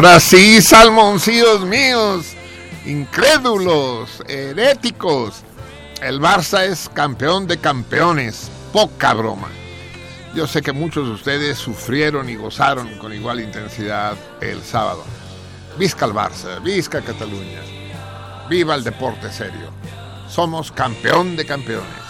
Ahora sí, salmoncillos míos, incrédulos, heréticos. El Barça es campeón de campeones, poca broma. Yo sé que muchos de ustedes sufrieron y gozaron con igual intensidad el sábado. Visca el Barça, visca Cataluña, viva el deporte serio. Somos campeón de campeones.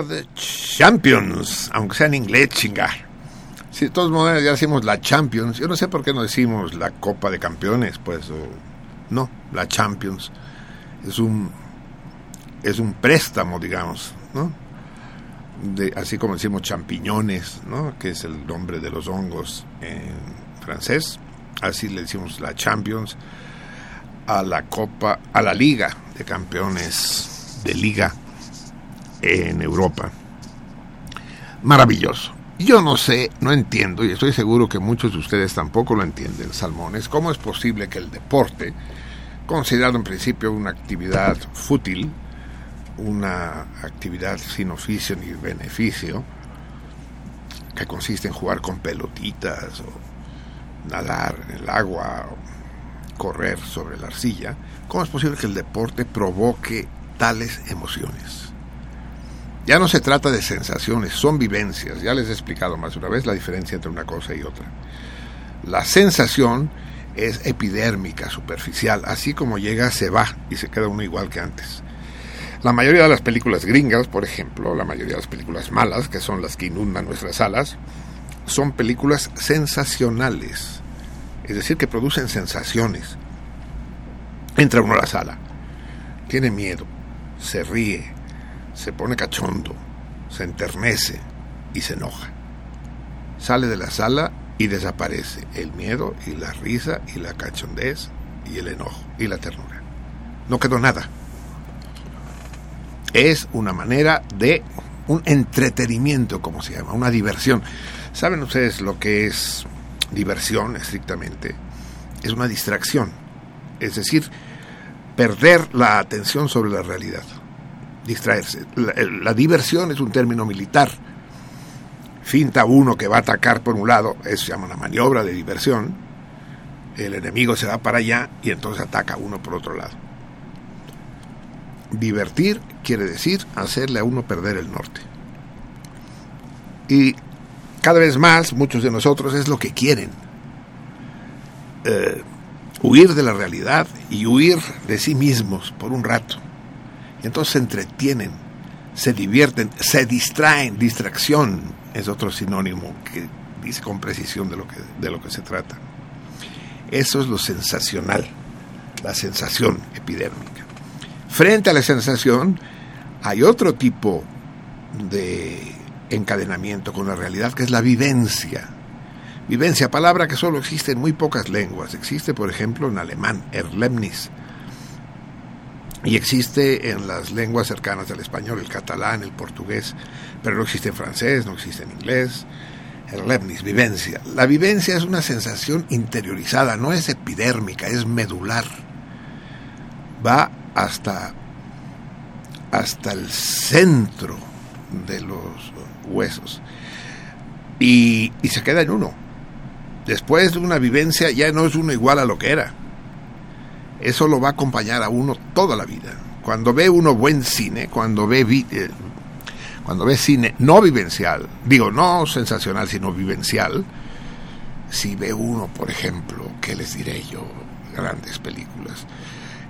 Are the champions, aunque sea en inglés, chingar. Si de todos modos ya decimos la Champions, yo no sé por qué no decimos la Copa de Campeones, pues, no, la Champions. Es un, es un préstamo, digamos, ¿no? De, así como decimos champiñones, ¿no? Que es el nombre de los hongos en francés. Así le decimos la Champions a la Copa, a la Liga de Campeones de Liga en Europa. Maravilloso. Yo no sé, no entiendo, y estoy seguro que muchos de ustedes tampoco lo entienden, Salmones, cómo es posible que el deporte, considerado en principio una actividad fútil, una actividad sin oficio ni beneficio, que consiste en jugar con pelotitas o nadar en el agua o correr sobre la arcilla, ¿cómo es posible que el deporte provoque tales emociones? Ya no se trata de sensaciones, son vivencias. Ya les he explicado más una vez la diferencia entre una cosa y otra. La sensación es epidérmica, superficial. Así como llega, se va y se queda uno igual que antes. La mayoría de las películas gringas, por ejemplo, la mayoría de las películas malas, que son las que inundan nuestras salas, son películas sensacionales. Es decir, que producen sensaciones. Entra uno a la sala, tiene miedo, se ríe, se pone cachondo, se enternece y se enoja. Sale de la sala y desaparece el miedo y la risa y la cachondez y el enojo y la ternura. No quedó nada. Es una manera de un entretenimiento, como se llama, una diversión. ¿Saben ustedes lo que es diversión estrictamente? Es una distracción. Es decir, perder la atención sobre la realidad distraerse. La, diversión es un término militar. Finta uno que va a atacar por un lado, eso se llama una maniobra de diversión. El enemigo se va para allá y entonces ataca uno por otro lado. Divertir quiere decir hacerle a uno perder el norte. Y cada vez más muchos de nosotros es lo que quieren. Eh, huir de la realidad y huir de sí mismos por un rato entonces se entretienen, se divierten, se distraen. Distracción es otro sinónimo que dice con precisión de lo que, de lo que se trata. Eso es lo sensacional, la sensación epidérmica. Frente a la sensación hay otro tipo de encadenamiento con la realidad que es la vivencia. Vivencia, palabra que solo existe en muy pocas lenguas. Existe, por ejemplo, en alemán, Erlebnis, y existe en las lenguas cercanas al español, el catalán, el portugués, pero no existe en francés, no existe en inglés. El Leibniz, vivencia. La vivencia es una sensación interiorizada, no es epidérmica, es medular. Va hasta, hasta el centro de los huesos y, y se queda en uno. Después de una vivencia ya no es uno igual a lo que era eso lo va a acompañar a uno toda la vida. Cuando ve uno buen cine, cuando ve, eh, cuando ve cine no vivencial, digo, no sensacional, sino vivencial, si ve uno, por ejemplo, ¿qué les diré yo? Grandes películas.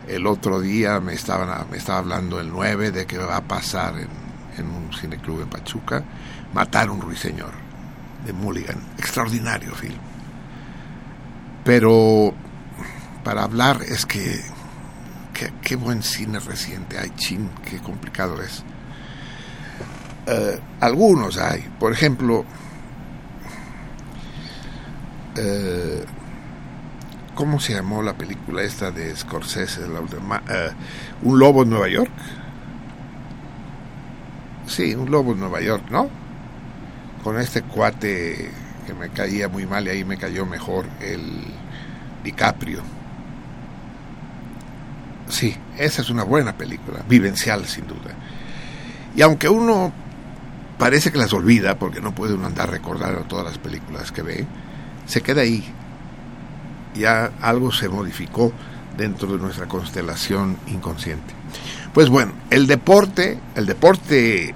El otro día me, estaban, me estaba hablando el 9 de que va a pasar en, en un cineclub en Pachuca, Matar un ruiseñor, de Mulligan. Extraordinario film. Pero para hablar es que, qué buen cine reciente hay, chin, qué complicado es. Eh, algunos hay, por ejemplo, eh, ¿cómo se llamó la película esta de Scorsese? Eh, un lobo en Nueva York. Sí, un lobo en Nueva York, ¿no? Con este cuate que me caía muy mal y ahí me cayó mejor el DiCaprio Sí, esa es una buena película, vivencial sin duda. Y aunque uno parece que las olvida, porque no puede uno andar recordando todas las películas que ve, se queda ahí. Ya algo se modificó dentro de nuestra constelación inconsciente. Pues bueno, el deporte, el deporte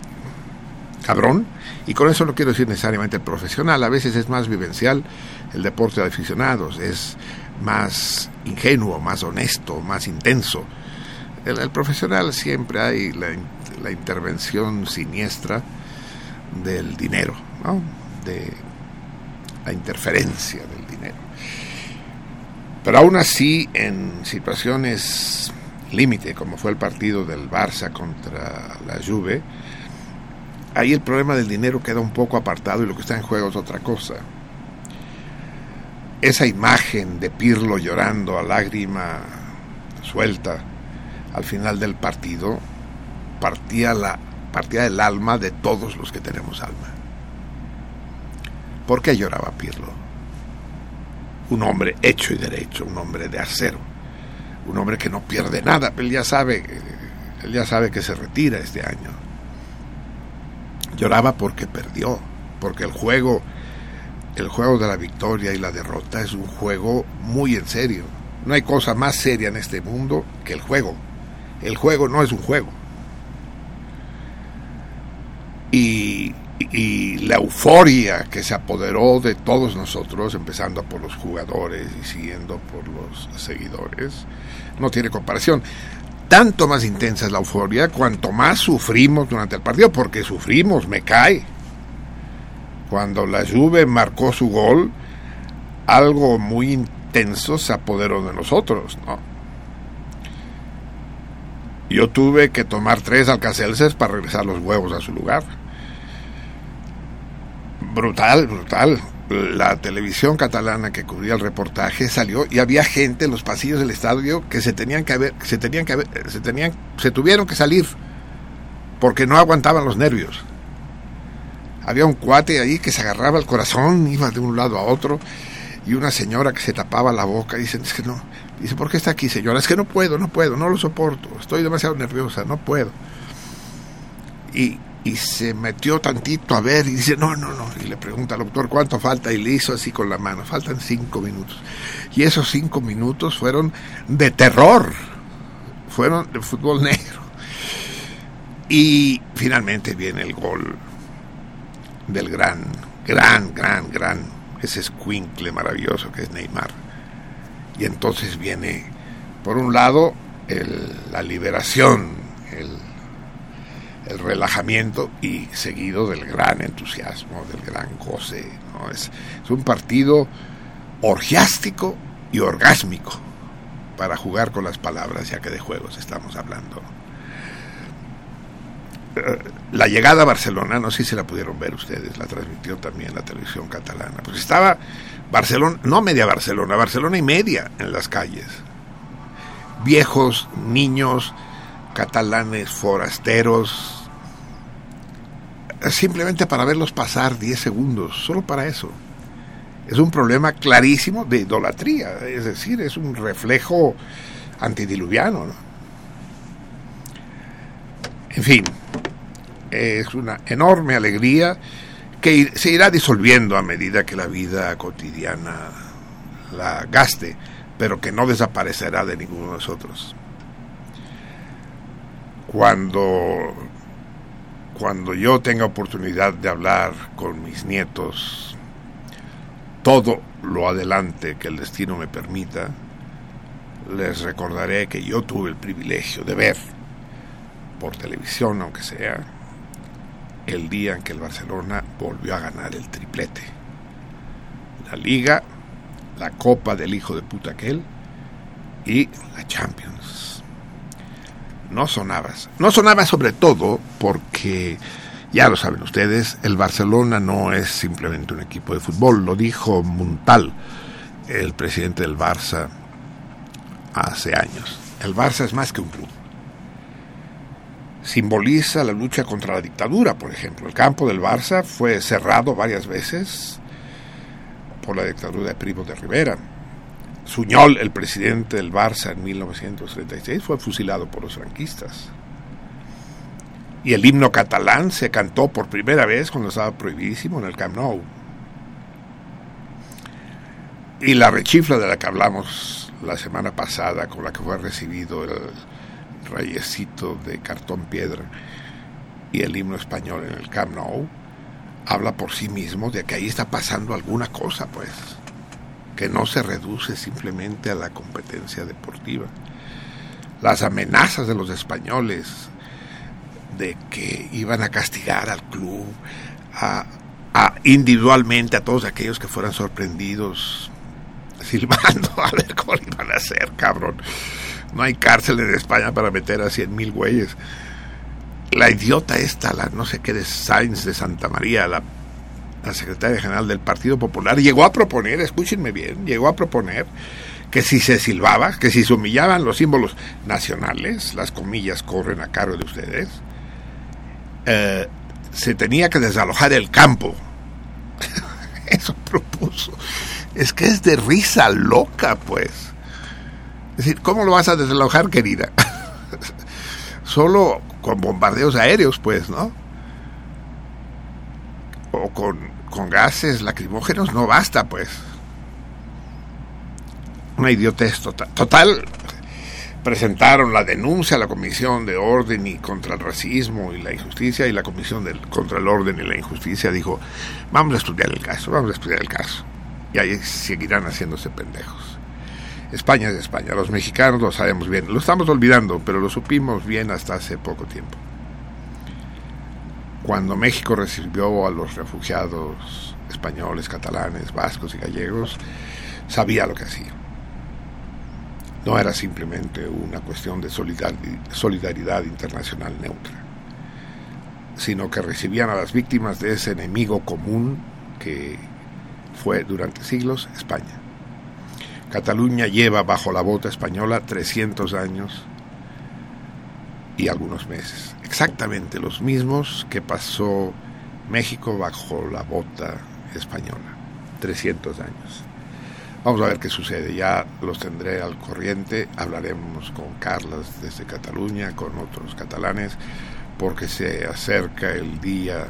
cabrón, y con eso no quiero decir necesariamente profesional, a veces es más vivencial el deporte de aficionados, es más ingenuo, más honesto, más intenso. El, el profesional siempre hay la intervención siniestra del dinero, ¿no? de la interferencia del dinero. Pero aún así, en situaciones límite, como fue el partido del Barça contra la Juve, ahí el problema del dinero queda un poco apartado y lo que está en juego es otra cosa. Esa imagen de Pirlo llorando a lágrima suelta al final del partido partía, la, partía del alma de todos los que tenemos alma. ¿Por qué lloraba Pirlo? Un hombre hecho y derecho, un hombre de acero, un hombre que no pierde nada, él ya sabe, él ya sabe que se retira este año. Lloraba porque perdió, porque el juego, el juego de la victoria y la derrota es un juego muy en serio. No hay cosa más seria en este mundo que el juego. El juego no es un juego. Y, la euforia que se apoderó de todos nosotros, empezando por los jugadores y siguiendo por los seguidores, no tiene comparación. Tanto más intensa es la euforia cuanto más sufrimos durante el partido, porque sufrimos, me cae. Cuando la Juve marcó su gol, algo muy intenso se apoderó de nosotros, ¿no? Yo tuve que tomar tres alcacelces para regresar los huevos a su lugar. Brutal, brutal. La televisión catalana que cubría el reportaje salió y había gente en los pasillos del estadio que se tenían que haber, se tenían que se tenían, se tuvieron que salir porque no aguantaban los nervios. Había un cuate ahí que se agarraba el corazón, iba de un lado a otro, y una señora que se tapaba la boca, dice, es que no, dice, ¿por qué está aquí señora? Es que no puedo, no puedo, no lo soporto, estoy demasiado nerviosa, no puedo. Y, y se metió tantito a ver y dice, no, no, no. Y le pregunta al doctor cuánto falta y le hizo así con la mano, faltan cinco minutos. Y esos cinco minutos fueron de terror, fueron de fútbol negro. Y finalmente viene el gol del gran, gran, gran, gran, ese escuincle maravilloso que es Neymar. Y entonces viene, por un lado, el, la liberación, el el relajamiento y seguido del gran entusiasmo, del gran goce. ¿no? Es, es, un partido orgiástico y orgásmico para jugar con las palabras, ya que de juegos estamos hablando. La llegada a Barcelona, no sé si la pudieron ver ustedes, la transmitió también la televisión catalana. Pues estaba Barcelona, no media Barcelona, Barcelona y media en las calles. Viejos, niños, catalanes, forasteros, simplemente para verlos pasar 10 segundos, solo para eso. Es un problema clarísimo de idolatría, es decir, es un reflejo antidiluviano. ¿no? En fin, es una enorme alegría que se irá disolviendo a medida que la vida cotidiana la gaste, pero que no desaparecerá de ninguno de nosotros. Cuando, cuando yo tenga oportunidad de hablar con mis nietos todo lo adelante que el destino me permita, les recordaré que yo tuve el privilegio de ver por televisión, aunque sea, el día en que el Barcelona volvió a ganar el triplete. La liga, la copa del hijo de puta aquel y la Champions no sonabas. No sonaba sobre todo porque, ya lo saben ustedes, el Barcelona no es simplemente un equipo de fútbol, lo dijo Muntal, el presidente del Barça, hace años. El Barça es más que un club. Simboliza la lucha contra la dictadura, por ejemplo. El campo del Barça fue cerrado varias veces por la dictadura de Primo de Rivera Suñol, el presidente del Barça en 1936, fue fusilado por los franquistas. Y el himno catalán se cantó por primera vez cuando estaba prohibidísimo en el Camp Nou. Y la rechifla de la que hablamos la semana pasada, con la que fue recibido el reyesito de cartón piedra y el himno español en el Camp Nou, habla por sí mismo de que ahí está pasando alguna cosa, pues que no se reduce simplemente a la competencia deportiva. Las amenazas de los españoles de que iban a castigar al club, a, individualmente a todos aquellos que fueran sorprendidos silbando, a ver cómo iban a hacer, cabrón. No hay cárcel en España para meter a cien mil güeyes. La idiota esta, la no sé qué de Sainz de Santa María, la, la secretaria general del Partido Popular, llegó a proponer, escúchenme bien, llegó a proponer que si se silbaba, que si se humillaban los símbolos nacionales, las comillas corren a cargo de ustedes, eh, se tenía que desalojar el campo. Eso propuso. Es que es de risa loca, pues. Es decir, ¿cómo lo vas a desalojar, querida? Solo con bombardeos aéreos, pues, ¿no? O con, con gases lacrimógenos no basta, pues. Una idiotez total. Total, presentaron la denuncia a la Comisión de Orden y contra el Racismo y la Injusticia y la Comisión de, contra el Orden y la Injusticia dijo, vamos a estudiar el caso, vamos a estudiar el caso. Y ahí seguirán haciéndose pendejos. España es España, los mexicanos lo sabemos bien, lo estamos olvidando, pero lo supimos bien hasta hace poco tiempo. Cuando México recibió a los refugiados españoles, catalanes, vascos y gallegos, sabía lo que hacía no era simplemente una cuestión de solidaridad internacional neutra, sino que recibían a las víctimas de ese enemigo común que fue durante siglos España. Cataluña lleva bajo la bota española 300 años y algunos meses, exactamente los mismos que pasó México bajo la bota española, 300 años. Vamos a ver qué sucede, ya los tendré al corriente, hablaremos con Carlos desde Cataluña, con otros catalanes, porque se acerca el día,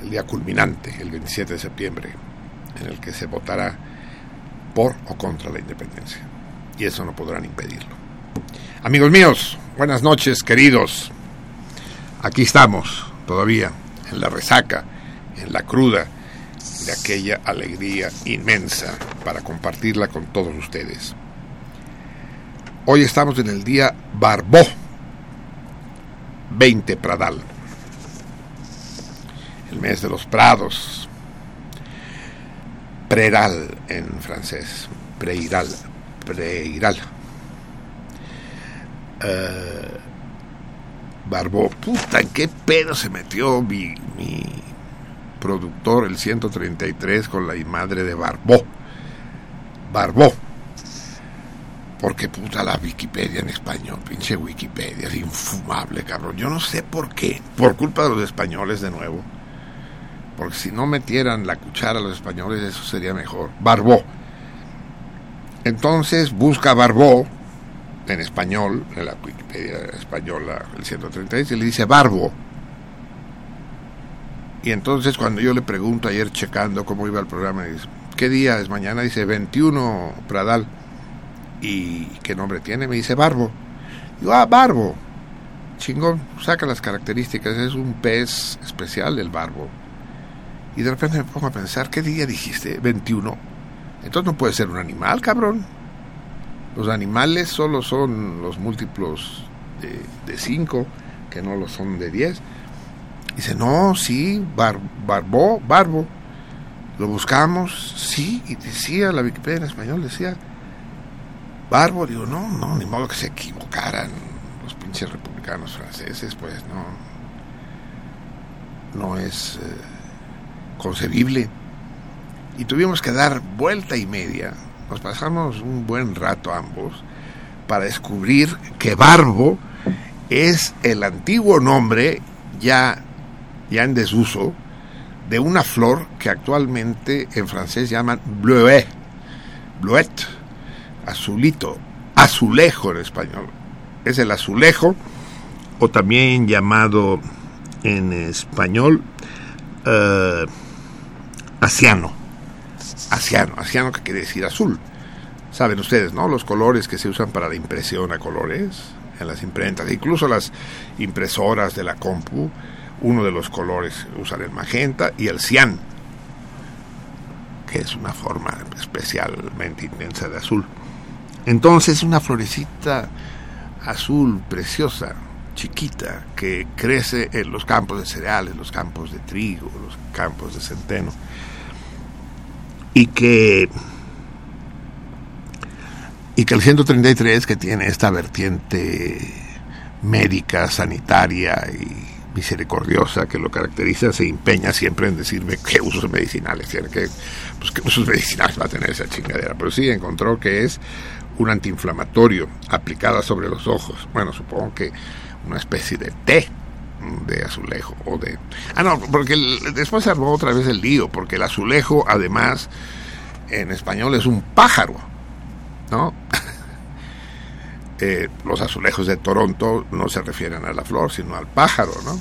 el día culminante, el 27 de septiembre, en el que se votará por o contra la independencia. Y eso no podrán impedirlo. Amigos míos, buenas noches, queridos. Aquí estamos, todavía, en la resaca, en la cruda de aquella alegría inmensa para compartirla con todos ustedes. Hoy estamos en el día Barbó 20 Pradal, el mes de los prados, Preral en francés, Preiral, Preiral. Uh, Barbó, puta, ¿en qué pedo se metió mi, mi productor, el 133, con la madre de Barbó. Barbó. Porque puta la Wikipedia en español, pinche Wikipedia, es infumable, cabrón. Yo no sé por qué. Por culpa de los españoles de nuevo. Porque si no metieran la cuchara a los españoles, eso sería mejor. Barbó. Entonces busca Barbó en español, en la Wikipedia española, el 136, y le dice Barbo y entonces cuando yo le pregunto ayer checando cómo iba el programa, dice, ¿qué día es mañana? Dice 21 Pradal. ¿Y qué nombre tiene? Me dice Barbo. Digo, ah, Barbo. Chingón, saca las características, es un pez especial el barbo. Y de repente me pongo a pensar, ¿qué día dijiste? 21. Entonces no puede ser un animal, cabrón. Los animales solo son los múltiplos de 5, que no lo son de 10. Dice, no, sí, bar, Barbó, Barbo. Lo buscamos, sí, y decía, la Wikipedia en español decía, Barbo. Digo, no, no, ni modo que se equivocaran los pinches republicanos franceses, pues no. No es eh, concebible. Y tuvimos que dar vuelta y media. Nos pasamos un buen rato ambos para descubrir que Barbo es el antiguo nombre ya ya en desuso, de una flor que actualmente en francés llaman bleuet, bleuet, azulito, azulejo en español. Es el azulejo, o también llamado en español uh, asiano. Asiano, asiano que quiere decir azul. Saben ustedes, ¿no? Los colores que se usan para la impresión a colores en las imprentas, incluso las impresoras de la compu uno de los colores usar el magenta y el cian, que es una forma especialmente intensa de azul. Entonces una florecita azul preciosa, chiquita que crece en los campos de cereales, los campos de trigo, los campos de centeno, y que y que el 133 que tiene esta vertiente médica, sanitaria y misericordiosa que lo caracteriza se empeña siempre en decirme qué usos medicinales tiene, que, pues, qué usos medicinales va a tener esa chingadera. Pero sí encontró que es un antiinflamatorio aplicada sobre los ojos. Bueno, supongo que una especie de té de azulejo o de... Ah, no, porque después se armó otra vez el lío, porque el azulejo además en español es un pájaro, ¿no? Eh, los azulejos de Toronto no se refieren a la flor, sino al pájaro, ¿no?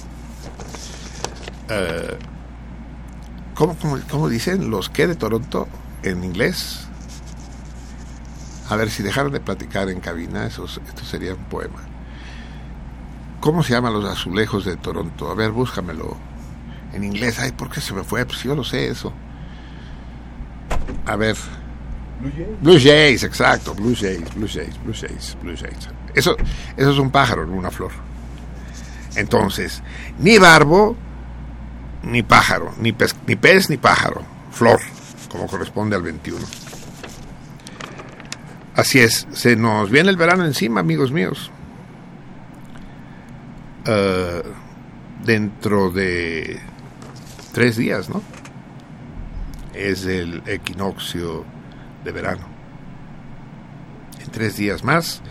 Eh, ¿cómo, dicen los que de Toronto en inglés? A ver, si dejaran de platicar en cabina, eso, esto sería un poema. ¿Cómo se llaman los azulejos de Toronto? A ver, búscamelo en inglés. Ay, ¿por qué se me fue? Pues yo lo sé eso. A ver. Blue Jays. exacto, Blue Jays, Blue Jays, Blue Jays, Blue Jays. Eso, eso es un pájaro, no una flor. Entonces, ni barbo, ni pájaro, ni pez, ni pez, ni pájaro, flor, como corresponde al 21. Así es, se nos viene el verano encima, amigos míos. Uh, dentro de tres días, ¿no? Es el equinoccio de verano. En tres días más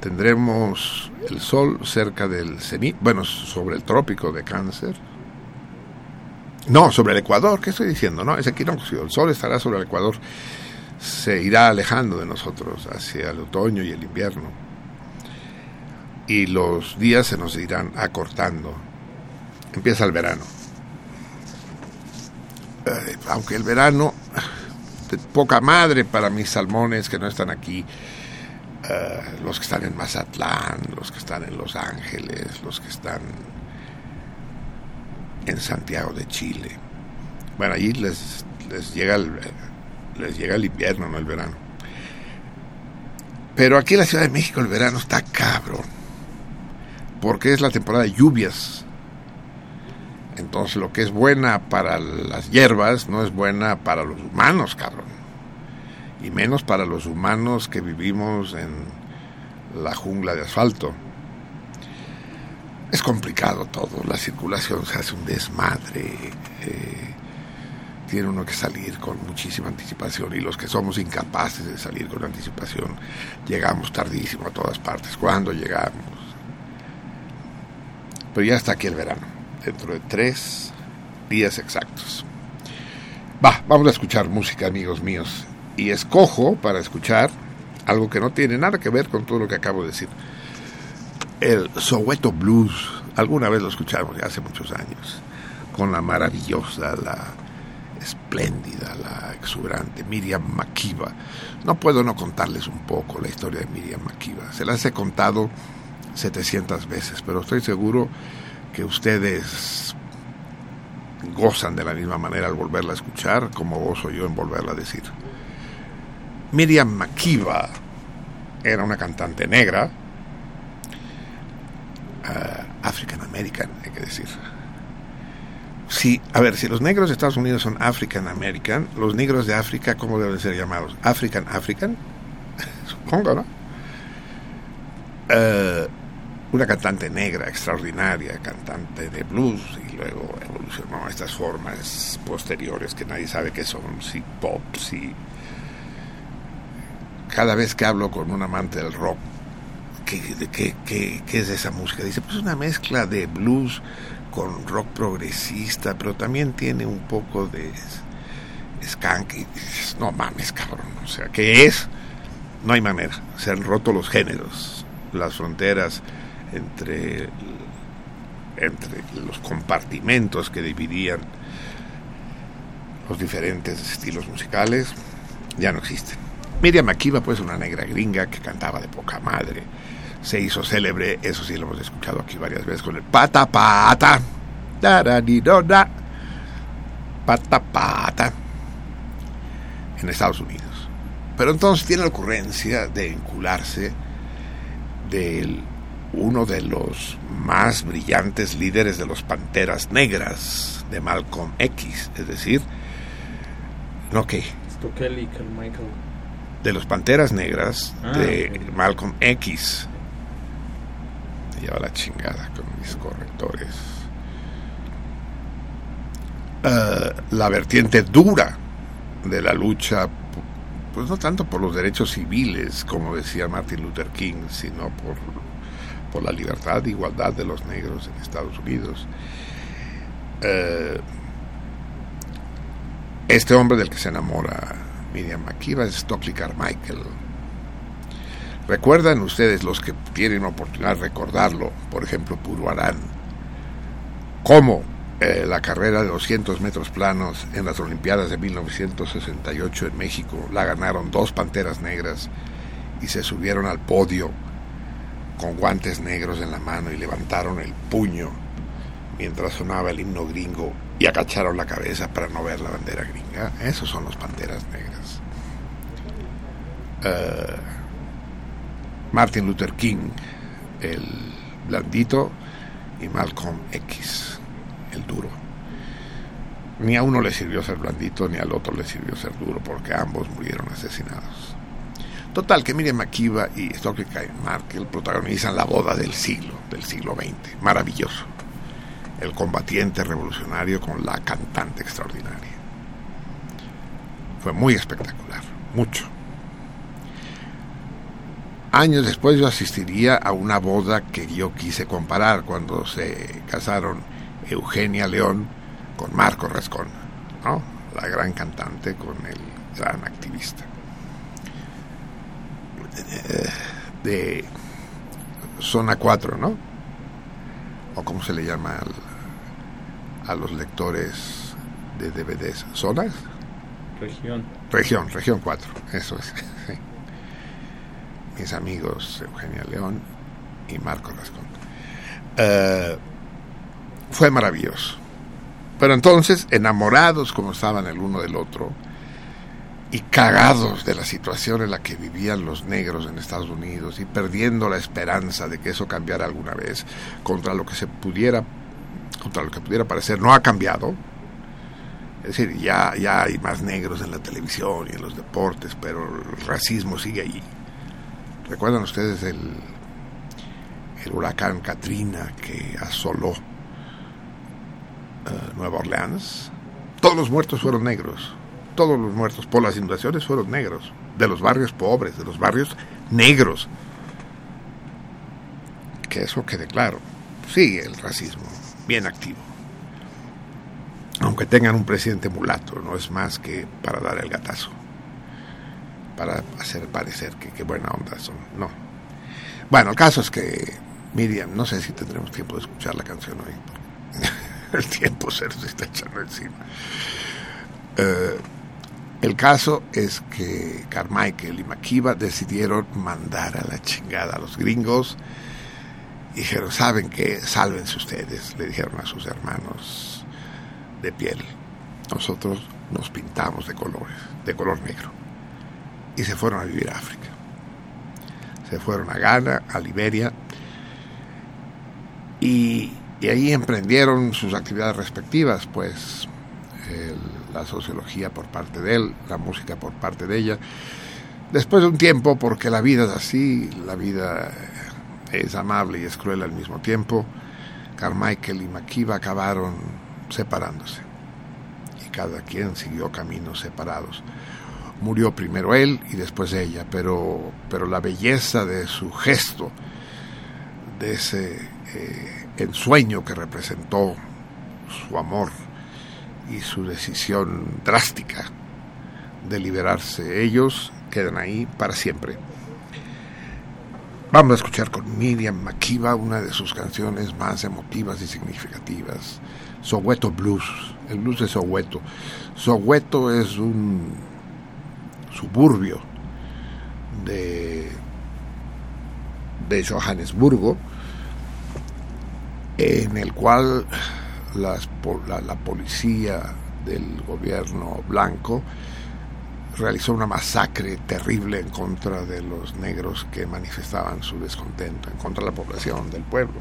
tendremos el sol cerca del cenit, bueno, sobre el trópico de Cáncer. No, sobre el Ecuador, ¿qué estoy diciendo? No, es equinoccio, el sol estará sobre el Ecuador, se irá alejando de nosotros hacia el otoño y el invierno. Y los días se nos irán acortando. Empieza el verano. Eh, aunque el verano poca madre para mis salmones que no están aquí, eh, los que están en Mazatlán, los que están en Los Ángeles, los que están en Santiago de Chile. Bueno, allí les, les, llega, el, les llega el invierno, no el verano. Pero aquí en la Ciudad de México el verano está cabrón, porque es la temporada de lluvias entonces lo que es buena para las hierbas no es buena para los humanos, cabrón. Y menos para los humanos que vivimos en la jungla de asfalto. Es complicado todo, la circulación se hace un desmadre. Eh, tiene uno que salir con muchísima anticipación y los que somos incapaces de salir con anticipación llegamos tardísimo a todas partes. ¿Cuándo llegamos? Pero ya está aquí el verano dentro de tres días exactos. Va, vamos a escuchar música, amigos míos. Y escojo para escuchar algo que no tiene nada que ver con todo lo que acabo de decir. El Soweto Blues. Alguna vez lo escuchamos ya hace muchos años. Con la maravillosa, la espléndida, la exuberante Miriam Makiba. No puedo no contarles un poco la historia de Miriam Makiba. Se las he contado 700 veces, pero estoy seguro que ustedes gozan de la misma manera al volverla a escuchar como gozo yo en volverla a decir. Miriam Makiba era una cantante negra, uh, African American, hay que decir. Sí, a ver, si los negros de Estados Unidos son African American, los negros de África, ¿cómo deben ser llamados? African African, supongo, ¿no? Uh, una cantante negra extraordinaria, cantante de blues, y luego evolucionó a estas formas posteriores que nadie sabe qué son, si pop, si... Cada vez que hablo con un amante del rock, ¿qué, qué, qué, qué es esa música? Dice, pues una mezcla de blues con rock progresista, pero también tiene un poco de skank. Y dices, no mames, cabrón, o sea, ¿qué es? No hay manera, se han roto los géneros, las fronteras entre, entre los compartimentos que dividían los diferentes estilos musicales, ya no existen. Miriam Makiba, pues una negra gringa que cantaba de poca madre, se hizo célebre, eso sí lo hemos escuchado aquí varias veces, con el pata pata, da pata pata, en Estados Unidos. Pero entonces tiene la ocurrencia de vincularse del uno de los más brillantes líderes de los Panteras Negras de Malcolm X, es decir, no que de los Panteras Negras Ah, de. Malcolm X. Me lleva la chingada con mis correctores. Eh, la vertiente dura de la lucha, pues no tanto por los derechos civiles, como decía Martin Luther King, sino por, por la libertad e igualdad de los negros en Estados Unidos. Eh, este hombre del que se enamora Miriam Makeba es Stockley Carmichael. ¿Recuerdan ustedes los que tienen oportunidad de recordarlo? Por ejemplo, Puruarán. Cómo eh, la carrera de 200 metros planos en las Olimpiadas de 1968 en México la ganaron dos panteras negras y se subieron al podio con guantes negros en la mano y levantaron el puño mientras sonaba el himno gringo y agacharon la cabeza para no ver la bandera gringa. Esos son los panteras negras. Eh, Martin Luther King, el blandito, y Malcolm X, el duro. Ni a uno le sirvió ser blandito, ni al otro le sirvió ser duro, porque ambos murieron asesinados. Total, que Miriam Makeba y Stockley Carmichael protagonizan la boda del siglo, del siglo XX. Maravilloso. El combatiente revolucionario con la cantante extraordinaria. Fue muy espectacular, mucho. Años después yo asistiría a una boda que yo quise comparar cuando se casaron Eugenia León con Marco Rascón, ¿no? la gran cantante con el gran activista. De Zona 4, ¿no? O como se le llama al- a los lectores de DVDs. ¿Zonas? Región. Región, región 4, eso es. sí. Mis amigos Eugenia León y Marco Rascón. Eh, fue maravilloso. Pero entonces, enamorados como estaban el uno del otro y cagados de la situación en la que vivían los negros en Estados Unidos y perdiendo la esperanza de que eso cambiara alguna vez contra lo que se pudiera contra lo que pudiera parecer no ha cambiado es decir, ya, ya hay más negros en la televisión y en los deportes, pero el racismo sigue allí. ¿Recuerdan ustedes el, el huracán Katrina que asoló eh, Nueva Orleans? Todos los muertos fueron negros. Todos los muertos por las inundaciones fueron negros. De los barrios pobres, de los barrios negros. Que eso quede claro. Sigue el racismo, bien activo aunque tengan un presidente mulato, no es más que para dar el gatazo, para hacer parecer que, que buena onda son. No. Bueno, el caso es que Miriam, no sé si tendremos tiempo de escuchar la canción hoy. el tiempo se nos está echando encima. Eh, el caso es que Carmichael y Makiba decidieron mandar a la chingada a los gringos. Dijeron, ¿saben qué? Sálvense ustedes, le dijeron a sus hermanos de piel. Nosotros nos pintamos de colores, de color negro. Y se fueron a vivir a África. Se fueron a Ghana, a Liberia. Y, y ahí emprendieron sus actividades respectivas, pues el- la sociología por parte de él, la música por parte de ella. Después de un tiempo, porque la vida es así, la vida es amable y es cruel al mismo tiempo, Carmichael y Makiba acabaron separándose y cada quien siguió caminos separados. Murió primero él y después ella, pero, pero la belleza de su gesto, de ese eh, ensueño que representó su amor y su decisión drástica de liberarse ellos, quedan ahí para siempre. Vamos a escuchar con Miriam Makiba una de sus canciones más emotivas y significativas, Soweto Blues, el blues de Soweto. Soweto es un suburbio de, de Johannesburgo, en el cual la, policía del gobierno blanco realizó una masacre terrible en contra de los negros que manifestaban su descontento, en contra de la población, del pueblo.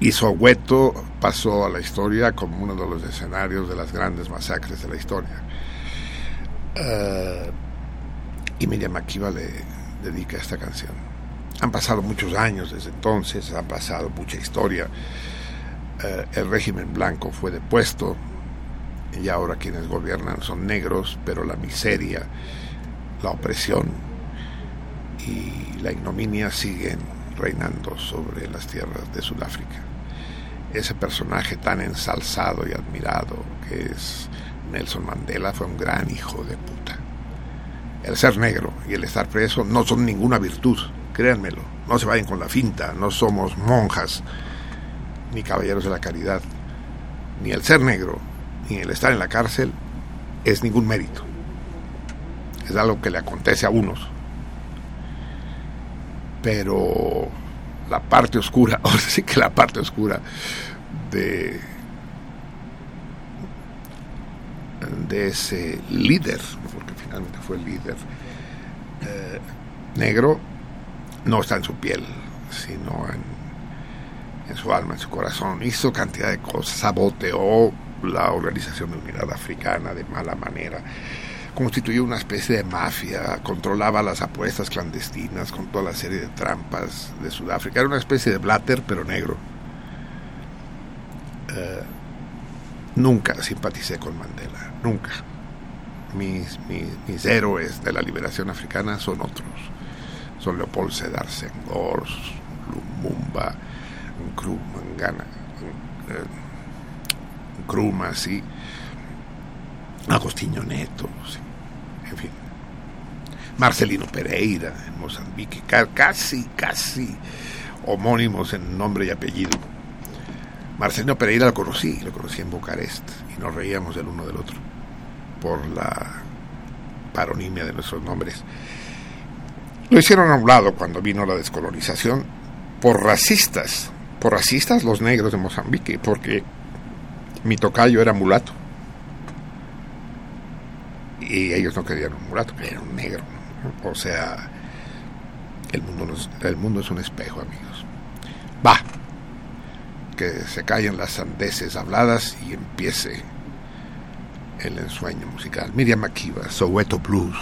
Y Soweto pasó a la historia como uno de los escenarios de las grandes masacres de la historia. Uh, y Miriam Makiba le dedica esta canción. Han pasado muchos años desde entonces, ha pasado mucha historia. Uh, el régimen blanco fue depuesto y ahora quienes gobiernan son negros, pero la miseria, la opresión y la ignominia siguen reinando sobre las tierras de Sudáfrica. Ese personaje tan ensalzado y admirado que es Nelson Mandela fue un gran hijo de puta. El ser negro y el estar preso no son ninguna virtud, créanmelo. No se vayan con la finta, no somos monjas ni caballeros de la caridad. Ni el ser negro ni el estar en la cárcel es ningún mérito. Es algo que le acontece a unos. Pero la parte oscura, ahora sí que la parte oscura de, de ese líder, porque finalmente fue el líder eh, negro, no está en su piel, sino en, en su alma, en su corazón. Hizo cantidad de cosas, saboteó la Organización de Unidad Africana de mala manera constituyó una especie de mafia, controlaba las apuestas clandestinas con toda la serie de trampas de Sudáfrica. Era una especie de Blatter, pero negro. Eh, nunca simpaticé con Mandela, nunca. Mis, mis, mis, héroes de la liberación africana son otros. Son Leopold Sedar Senghor, Lumumba, Nkrumah, Nkrumah, sí. Agostinho Neto, en fin. Marcelino Pereira en Mozambique, casi, casi homónimos en nombre y apellido. Marcelino Pereira lo conocí, lo conocí en Bucarest y nos reíamos del uno del otro por la paronimia de nuestros nombres. Lo hicieron a un lado cuando vino la descolonización por racistas, por racistas los negros de Mozambique, porque mi tocayo era mulato y ellos no querían un mulato, querían un negro. O sea, el mundo, no es, el mundo es un espejo, amigos. Va, que se callen las sandeces habladas y empiece el ensueño musical. Miriam Makiba, Soweto Blues.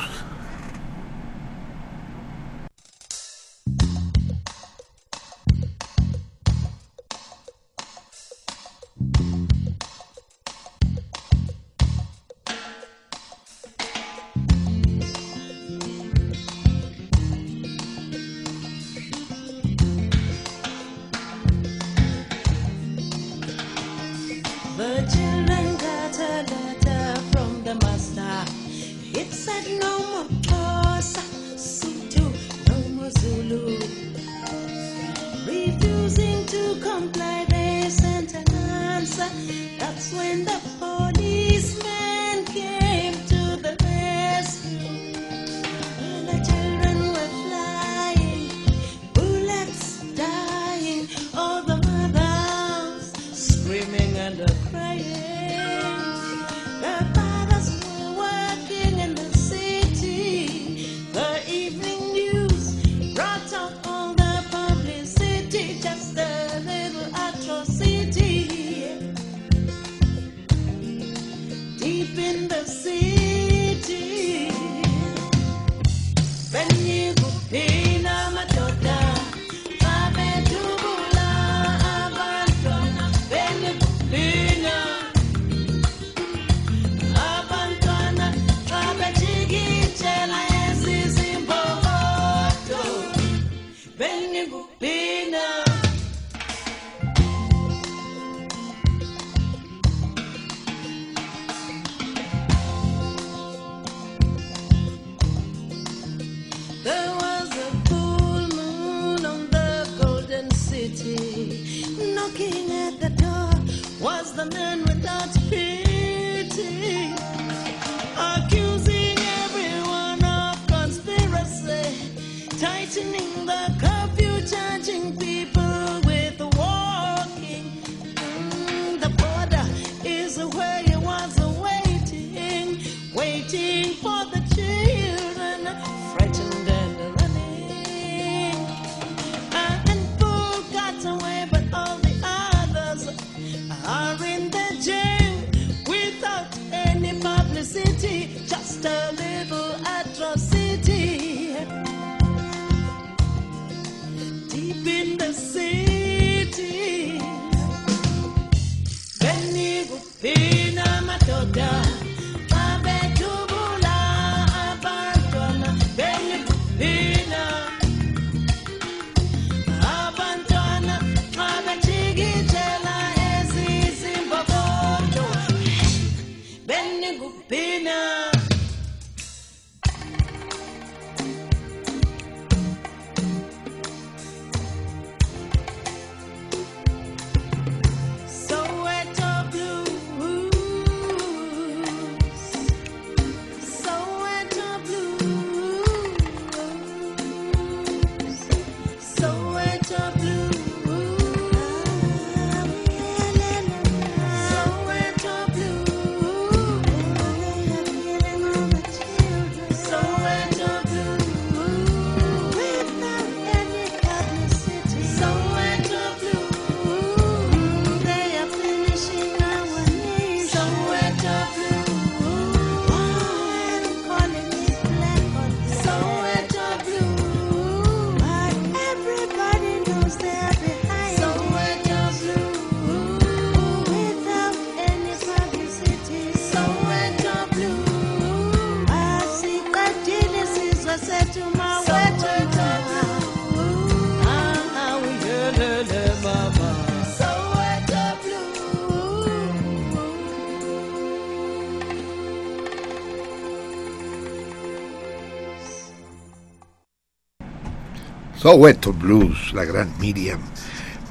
Soweto Blues, la gran Miriam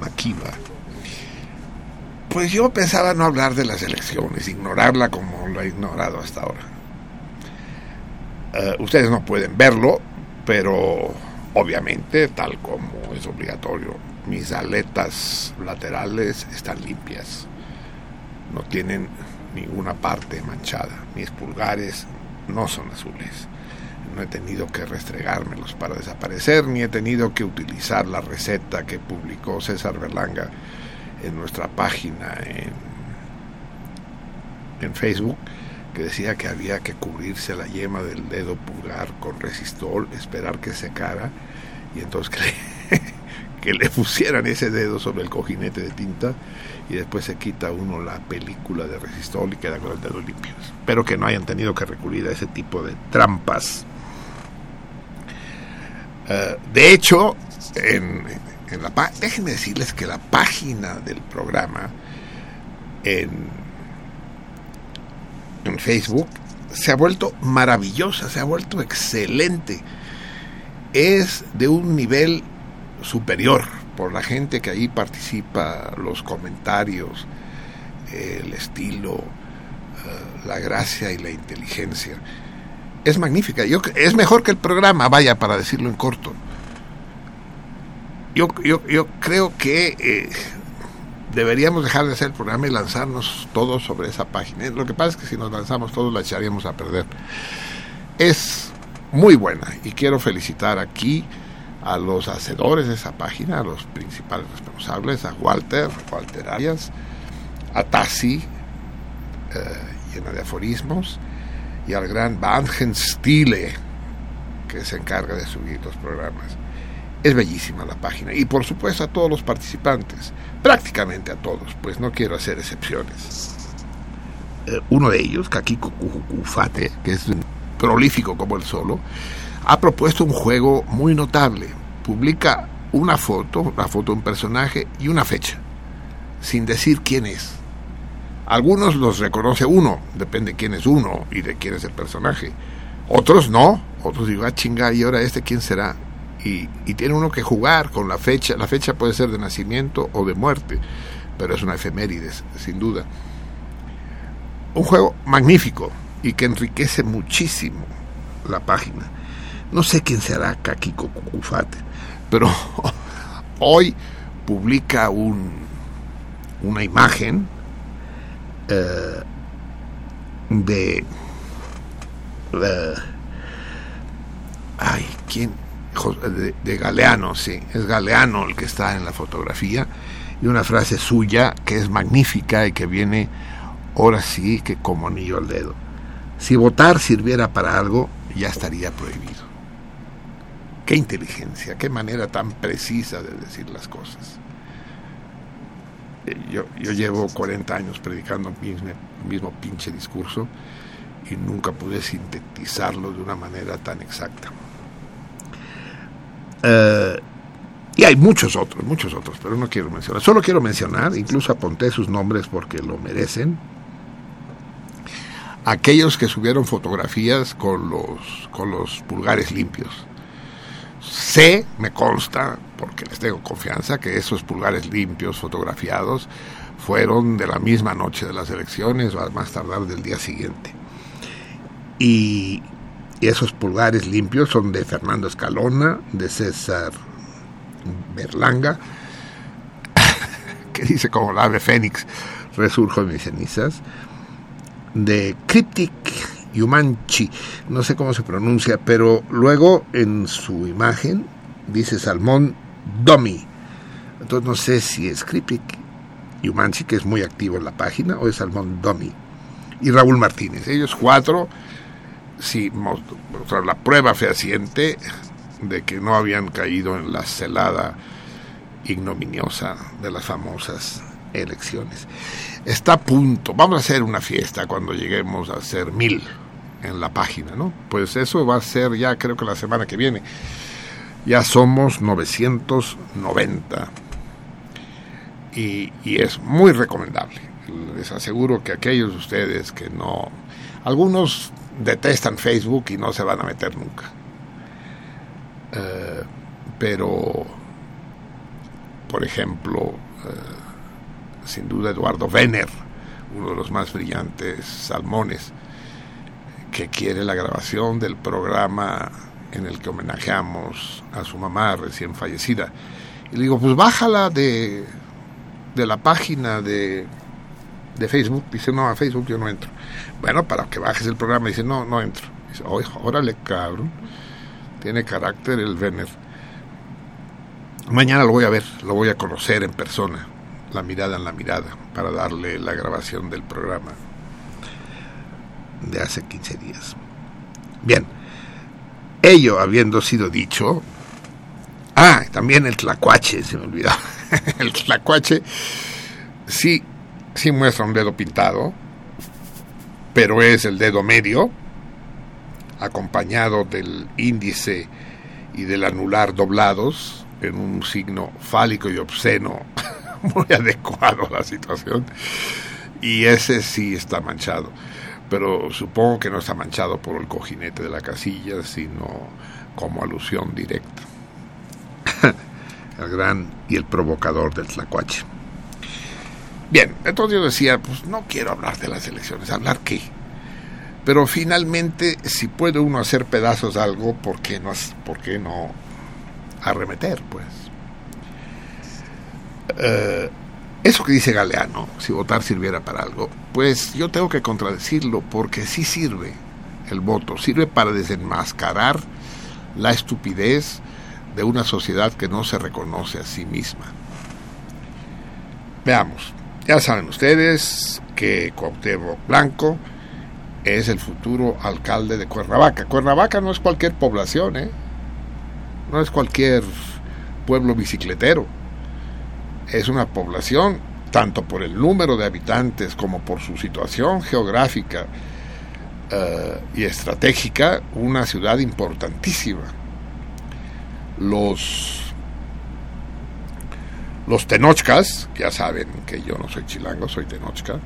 Makiba. Pues yo pensaba no hablar de las elecciones, ignorarla como lo he ignorado hasta ahora. Eh, ustedes no pueden verlo, pero obviamente, tal como es obligatorio, mis aletas laterales están limpias. No tienen ninguna parte manchada. Mis pulgares no son azules. He tenido que restregármelos para desaparecer, ni he tenido que utilizar la receta que publicó César Berlanga en nuestra página en, en Facebook, que decía que había que cubrirse la yema del dedo pulgar con resistol, esperar que secara y entonces que le, que le pusieran ese dedo sobre el cojinete de tinta y después se quita uno la película de resistol y queda con el dedo limpio. Espero que no hayan tenido que recurrir a ese tipo de trampas. Eh, de hecho, en, la déjenme decirles que la página del programa en, en Facebook se ha vuelto maravillosa, se ha vuelto excelente. Es de un nivel superior por la gente que ahí participa, los comentarios, el estilo, eh, la gracia y la inteligencia. Es magnífica. Yo, es mejor que el programa, vaya, para decirlo en corto. Yo, yo, yo creo que eh, deberíamos dejar de hacer el programa y lanzarnos todos sobre esa página. Lo que pasa es que si nos lanzamos todos la echaríamos a perder. Es muy buena y quiero felicitar aquí a los hacedores de esa página, a los principales responsables, a Walter, Walter Arias, a Tassi, eh, llena de aforismos, y al gran Van Stile, que se encarga de subir los programas. Es bellísima la página. Y por supuesto a todos los participantes, prácticamente a todos, pues no quiero hacer excepciones. Eh, uno de ellos, Kakiko Kufate, que es prolífico como el solo, ha propuesto un juego muy notable. Publica una foto, la foto de un personaje y una fecha, sin decir quién es. Algunos los reconoce uno, depende quién es uno y de quién es el personaje. Otros no, otros digo, ah, chinga, ¿y ahora este quién será? Y, tiene uno que jugar con la fecha. La fecha puede ser de nacimiento o de muerte, pero es una efemérides, sin duda. Un juego magnífico y que enriquece muchísimo la página. No sé quién será Kakiko Cucufate, pero hoy publica un, una imagen eh, de, de- ay, ¿quién? De, de Galeano, sí, es Galeano el que está en la fotografía, y una frase suya que es magnífica y que viene ahora sí que como anillo al dedo. Si votar sirviera para algo, ya estaría prohibido. Qué inteligencia, qué manera tan precisa de decir las cosas. Eh, yo, yo llevo 40 años predicando el mismo, mismo pinche discurso y nunca pude sintetizarlo de una manera tan exacta. Eh, y hay muchos otros, muchos otros, pero no quiero mencionar. Solo quiero mencionar, incluso apunté sus nombres porque lo merecen, aquellos que subieron fotografías con los, con los pulgares limpios. Sé, me consta, porque les tengo confianza, que esos pulgares limpios fotografiados fueron de la misma noche de las elecciones o más tardar del día siguiente. Y, esos pulgares limpios son de Fernando Escalona, de César Berlanga, que dice como la ave fénix, resurjo de mis cenizas, de Cryptic Yumanchi, no sé cómo se pronuncia, pero luego en su imagen dice Salmón Domi. Entonces no sé si es Cryptic Yumanchi, que es muy activo en la página, o es Salmón Domi. Y Raúl Martínez. Ellos cuatro, sí, mostrar la prueba fehaciente de que no habían caído en la celada ignominiosa de las famosas elecciones. Está a punto, vamos a hacer una fiesta cuando lleguemos a ser mil en la página, ¿no? Pues eso va a ser ya creo que la semana que viene. Ya somos 990 y, y es muy recomendable. Les aseguro que aquellos de ustedes que no... Algunos detestan Facebook y no se van a meter nunca. Eh, pero, por ejemplo, eh, sin duda Eduardo Venner, uno de los más brillantes salmones, que quiere la grabación del programa en el que homenajeamos a su mamá recién fallecida. Y le digo, pues bájala de, de la página de, de Facebook. Dice, no, a Facebook yo no entro. Bueno, para que bajes el programa, dice, no, no entro. Dice, órale, cabrón. Tiene carácter el Venner. Mañana lo voy a ver, lo voy a conocer en persona, la mirada en la mirada, para darle la grabación del programa de hace 15 días. Bien, ello habiendo sido dicho, ah, también el tlacuache, se me olvidó. el tlacuache sí, sí muestra un dedo pintado, pero es el dedo medio, acompañado del índice y del anular doblados en un signo fálico y obsceno muy adecuado a la situación. Y ese sí está manchado pero supongo que no está manchado por el cojinete de la casilla, sino como alusión directa. el gran y el provocador del tlacuache. Bien, entonces yo decía, pues no quiero hablar de las elecciones, ¿hablar qué? Pero finalmente, si puede uno hacer pedazos de algo, ¿por qué no, por qué no arremeter, pues? Eh, eso que dice Galeano, si votar sirviera para algo, pues yo tengo que contradecirlo porque sí sirve el voto, sirve para desenmascarar la estupidez de una sociedad que no se reconoce a sí misma. Veamos, ya saben ustedes que Cuauhtémoc Blanco es el futuro alcalde de Cuernavaca. Cuernavaca no es cualquier población, ¿eh? No es cualquier pueblo bicicletero es una población, tanto por el número de habitantes como por su situación geográfica uh, y estratégica, una ciudad importantísima. Los, los tenochcas, ya saben que yo no soy chilango, soy tenochca,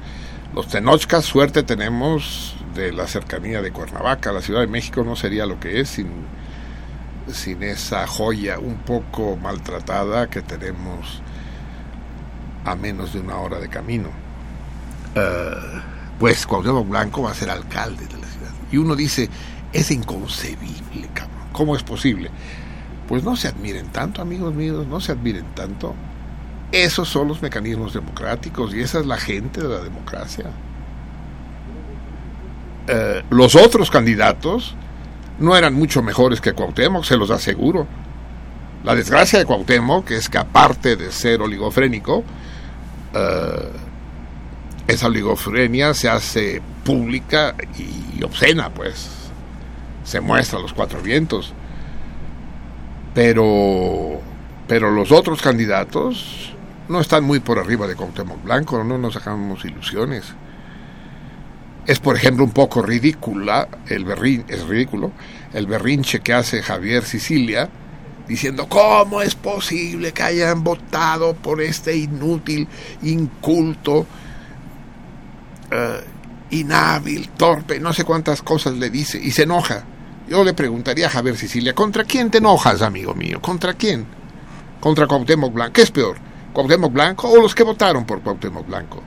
los tenochcas, suerte tenemos de la cercanía de Cuernavaca, la Ciudad de México no sería lo que es sin, sin esa joya un poco maltratada que tenemos a menos de una hora de camino. Uh, pues Cuauhtémoc Blanco va a ser alcalde de la ciudad. Y uno dice, es inconcebible, cabrón. ¿Cómo es posible? Pues no se admiren tanto, amigos míos, no se admiren tanto. Esos son los mecanismos democráticos y esa es la gente de la democracia. Uh, los otros candidatos no eran mucho mejores que Cuauhtémoc, se los aseguro. La desgracia de Cuauhtémoc es que aparte de ser oligofrénico, uh, esa oligofrenia se hace pública y obscena, pues. Se muestra a los cuatro vientos. Pero, pero los otros candidatos no están muy por arriba de Cuauhtémoc Blanco, no nos hagamos ilusiones. Es, por ejemplo, un poco ridícula, el berrin, es ridículo, el berrinche que hace Javier Sicilia, diciendo, ¿cómo es posible que hayan votado por este inútil, inculto, eh, inhábil, torpe, no sé cuántas cosas le dice, y se enoja? Yo le preguntaría a Javier Sicilia, ¿contra quién te enojas, amigo mío? ¿Contra quién? ¿Contra Cuauhtémoc Blanco? ¿Qué es peor? ¿Cuauhtémoc Blanco o los que votaron por Cuauhtémoc Blanco?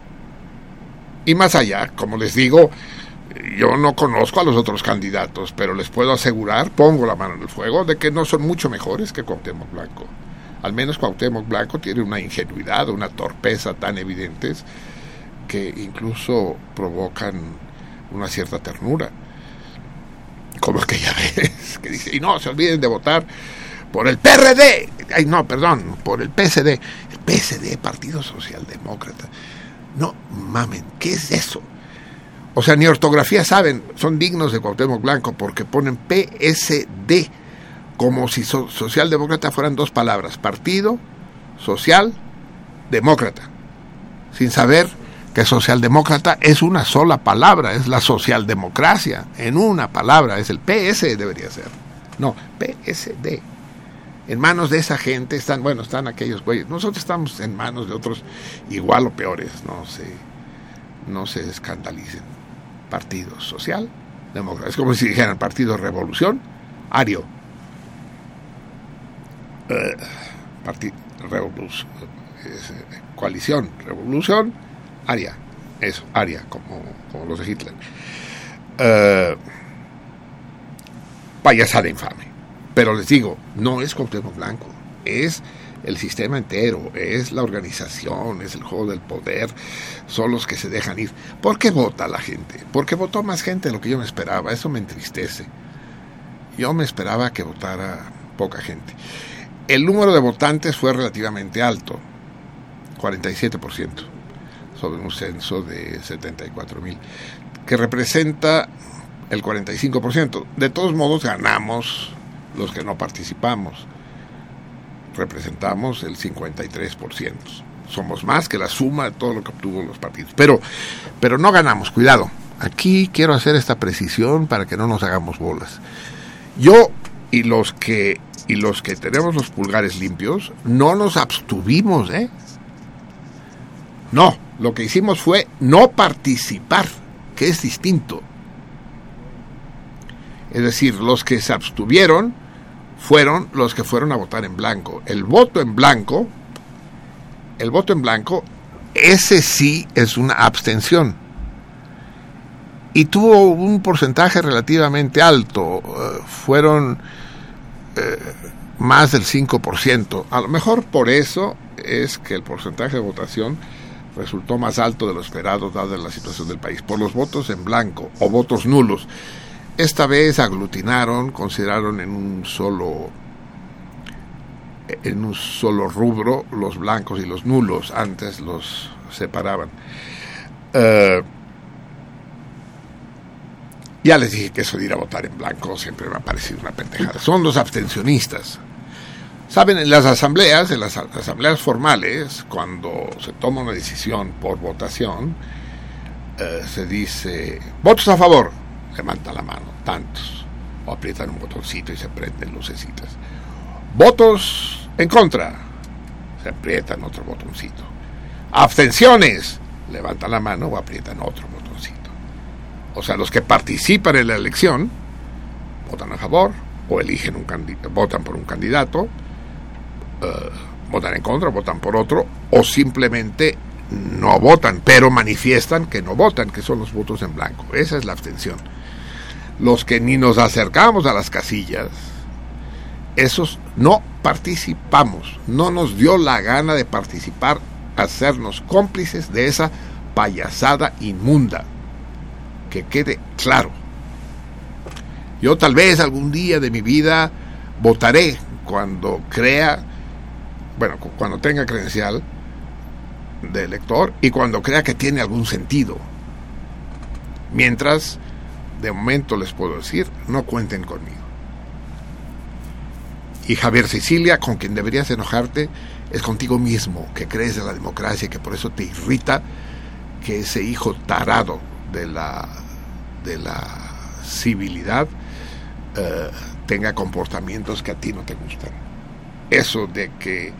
Y más allá, como les digo, yo no conozco a los otros candidatos, pero les puedo asegurar, pongo la mano en el fuego, de que no son mucho mejores que Cuauhtémoc Blanco. Al menos Cuauhtémoc Blanco tiene una ingenuidad, una torpeza tan evidentes que incluso provocan una cierta ternura. Como aquella vez que dice, y no se olviden de votar por el PRD. Ay, no, perdón, por el PSD. El PSD, Partido Socialdemócrata. No mamen, ¿qué es eso? O sea, ni ortografía saben, son dignos de Cuauhtémoc Blanco porque ponen PSD como si so socialdemócrata fueran dos palabras, partido, social, demócrata, sin saber que socialdemócrata es una sola palabra, es la socialdemocracia, en una palabra, es el PS debería ser. No, PSD. En manos de esa gente están, bueno, están aquellos güeyes. Nosotros estamos en manos de otros igual o peores, no se, no se escandalicen. Partido Social, Demócrata. Es como si dijeran Partido Revolución, Ario. Eh, Partido Revolución, eh, Coalición, Revolución, Aria. Eso, Aria, como, como los de Hitler. Eh, payasada infame. Pero les digo, no es Cuauhtémoc Blanco, es el sistema entero, es la organización, es el juego del poder, son los que se dejan ir. ¿Por qué vota la gente? Porque votó más gente de lo que yo me esperaba, eso me entristece. Yo me esperaba que votara poca gente. El número de votantes fue relativamente alto, 47%, sobre un censo de 74 mil, que representa el 45%. De todos modos, ganamos los que no participamos. Representamos el 53%. Somos más que la suma de todo lo que obtuvo los partidos. Pero, pero no ganamos, cuidado. Aquí quiero hacer esta precisión para que no nos hagamos bolas. Yo y los que y los que tenemos los pulgares limpios no nos abstuvimos, ¿eh? No, lo que hicimos fue no participar, que es distinto. Es decir, los que se abstuvieron fueron los que fueron a votar en blanco. El voto en blanco, el voto en blanco, ese sí es una abstención. Y tuvo un porcentaje relativamente alto. Uh, fueron eh, más del 5%. A lo mejor por eso es que el porcentaje de votación resultó más alto de lo esperado dada la situación del país, por los votos en blanco o votos nulos. Esta vez aglutinaron, consideraron en un solo en un solo rubro los blancos y los nulos, antes los separaban. Uh, ya les dije que eso de ir a votar en blanco siempre me ha parecido una pendejada. Son los abstencionistas. Saben, en las asambleas, en las asambleas formales, cuando se toma una decisión por votación, uh, se dice, votos a favor, levanta la mano, tantos, o aprietan un botoncito y se prenden lucecitas. Votos en contra, se aprietan otro botoncito. Abstenciones, levantan la mano o aprietan otro botoncito. O sea, los que participan en la elección votan a favor o eligen un candidato, votan por un candidato, uh, votan en contra, votan por otro, o simplemente no votan, pero manifiestan que no votan, que son los votos en blanco. Esa es la abstención los que ni nos acercamos a las casillas, esos no participamos, no nos dio la gana de participar, hacernos cómplices de esa payasada inmunda. Que quede claro. Yo tal vez algún día de mi vida votaré cuando crea, bueno, cuando tenga credencial de elector y cuando crea que tiene algún sentido. Mientras de momento les puedo decir, no cuenten conmigo. Y Javier Sicilia, con quien deberías enojarte, es contigo mismo, que crees en la democracia y que por eso te irrita que ese hijo tarado de la, de la civilidad eh, tenga comportamientos que a ti no te gustan. Eso de que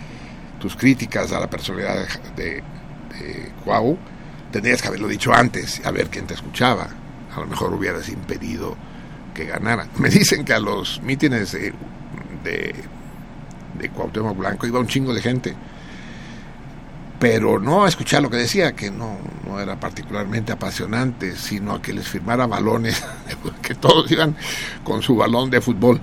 tus críticas a la personalidad de, de, Cuau tendrías que haberlo dicho antes, a ver quién te escuchaba. A lo mejor hubieras impedido que ganara. Me dicen que a los mítines de, Cuauhtémoc Blanco iba un chingo de gente, pero no a escuchar lo que decía, que no, no era particularmente apasionante, sino a que les firmara balones, que todos iban con su balón de fútbol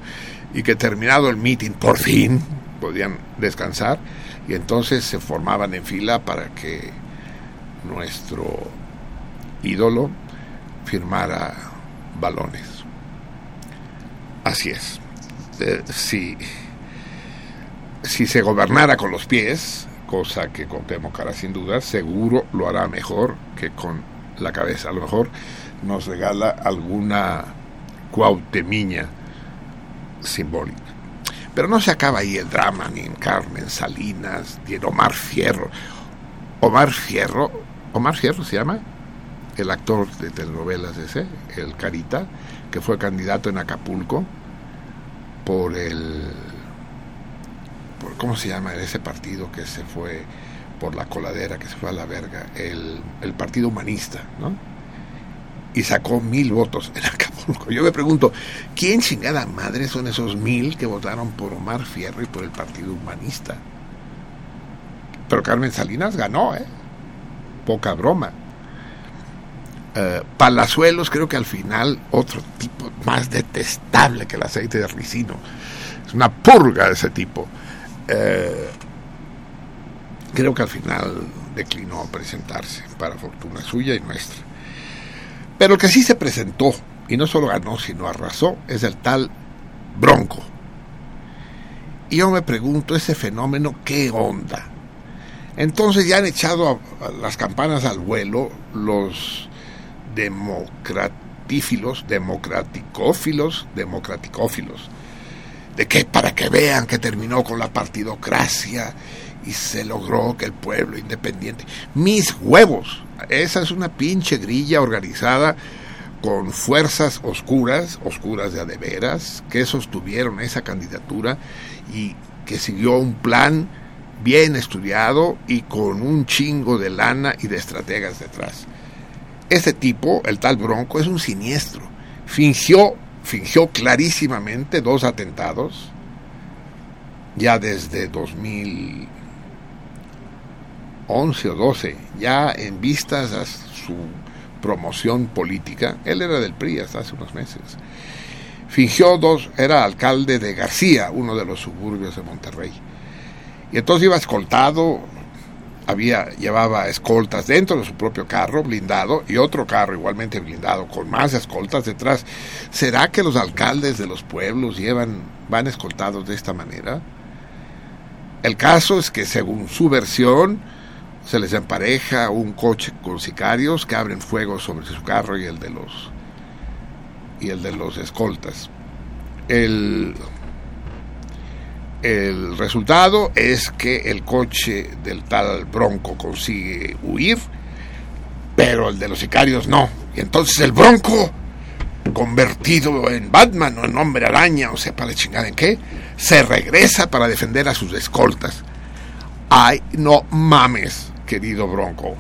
y que terminado el mitin, por fin podían descansar y entonces se formaban en fila para que nuestro ídolo firmara balones. Así es. Eh, si, si se gobernara con los pies, cosa que Cuauhtémoc hará sin duda, seguro lo hará mejor que con la cabeza. A lo mejor nos regala alguna cuautemiña simbólica. Pero no se acaba ahí el drama, ni en Carmen Salinas, ni en Omar Fierro. Omar Fierro, Omar Fierro se llama, el actor de telenovelas ese, el Carita, que fue candidato en Acapulco por el por, ¿cómo se llama ese partido que se fue por la coladera, que se fue a la verga? El, el Partido Humanista, ¿no? Y sacó mil votos en Acapulco. Yo me pregunto, ¿quién chingada madre son esos mil que votaron por Omar Fierro y por el Partido Humanista? Pero Carmen Salinas ganó, ¿eh? Poca broma. Uh, Palazuelos creo que al final otro tipo más detestable que el aceite de ricino. Es una purga de ese tipo. Uh, creo que al final declinó presentarse para fortuna suya y nuestra. Pero el que sí se presentó y no solo ganó sino arrasó es el tal Bronco. Y yo me pregunto ese fenómeno qué onda. Entonces ya han echado a, a las campanas al vuelo los democratífilos, democraticófilos, democraticófilos. De que para que vean que terminó con la partidocracia y se logró que el pueblo independiente. Mis huevos. Esa es una pinche grilla organizada con fuerzas oscuras, oscuras de adeveras, que sostuvieron esa candidatura y que siguió un plan bien estudiado y con un chingo de lana y de estrategas detrás. Este tipo, el tal Bronco, es un siniestro. Fingió, fingió clarísimamente dos atentados ya desde 2011 o 12, ya en vistas a su promoción política. Él era del PRI hasta hace unos meses. Fingió dos, era alcalde de García, uno de los suburbios de Monterrey. Y entonces iba escoltado, había, llevaba escoltas dentro de su propio carro blindado y otro carro igualmente blindado con más escoltas detrás. ¿Será que los alcaldes de los pueblos llevan, van escoltados de esta manera? El caso es que según su versión se les empareja un coche con sicarios que abren fuego sobre su carro y el de los y el de los escoltas. El el resultado es que el coche del tal Bronco consigue huir, pero el de los sicarios no. Y entonces el Bronco, convertido en Batman o en hombre araña, o sepa de chingada en qué, se regresa para defender a sus escoltas. Ay, no mames, querido Bronco.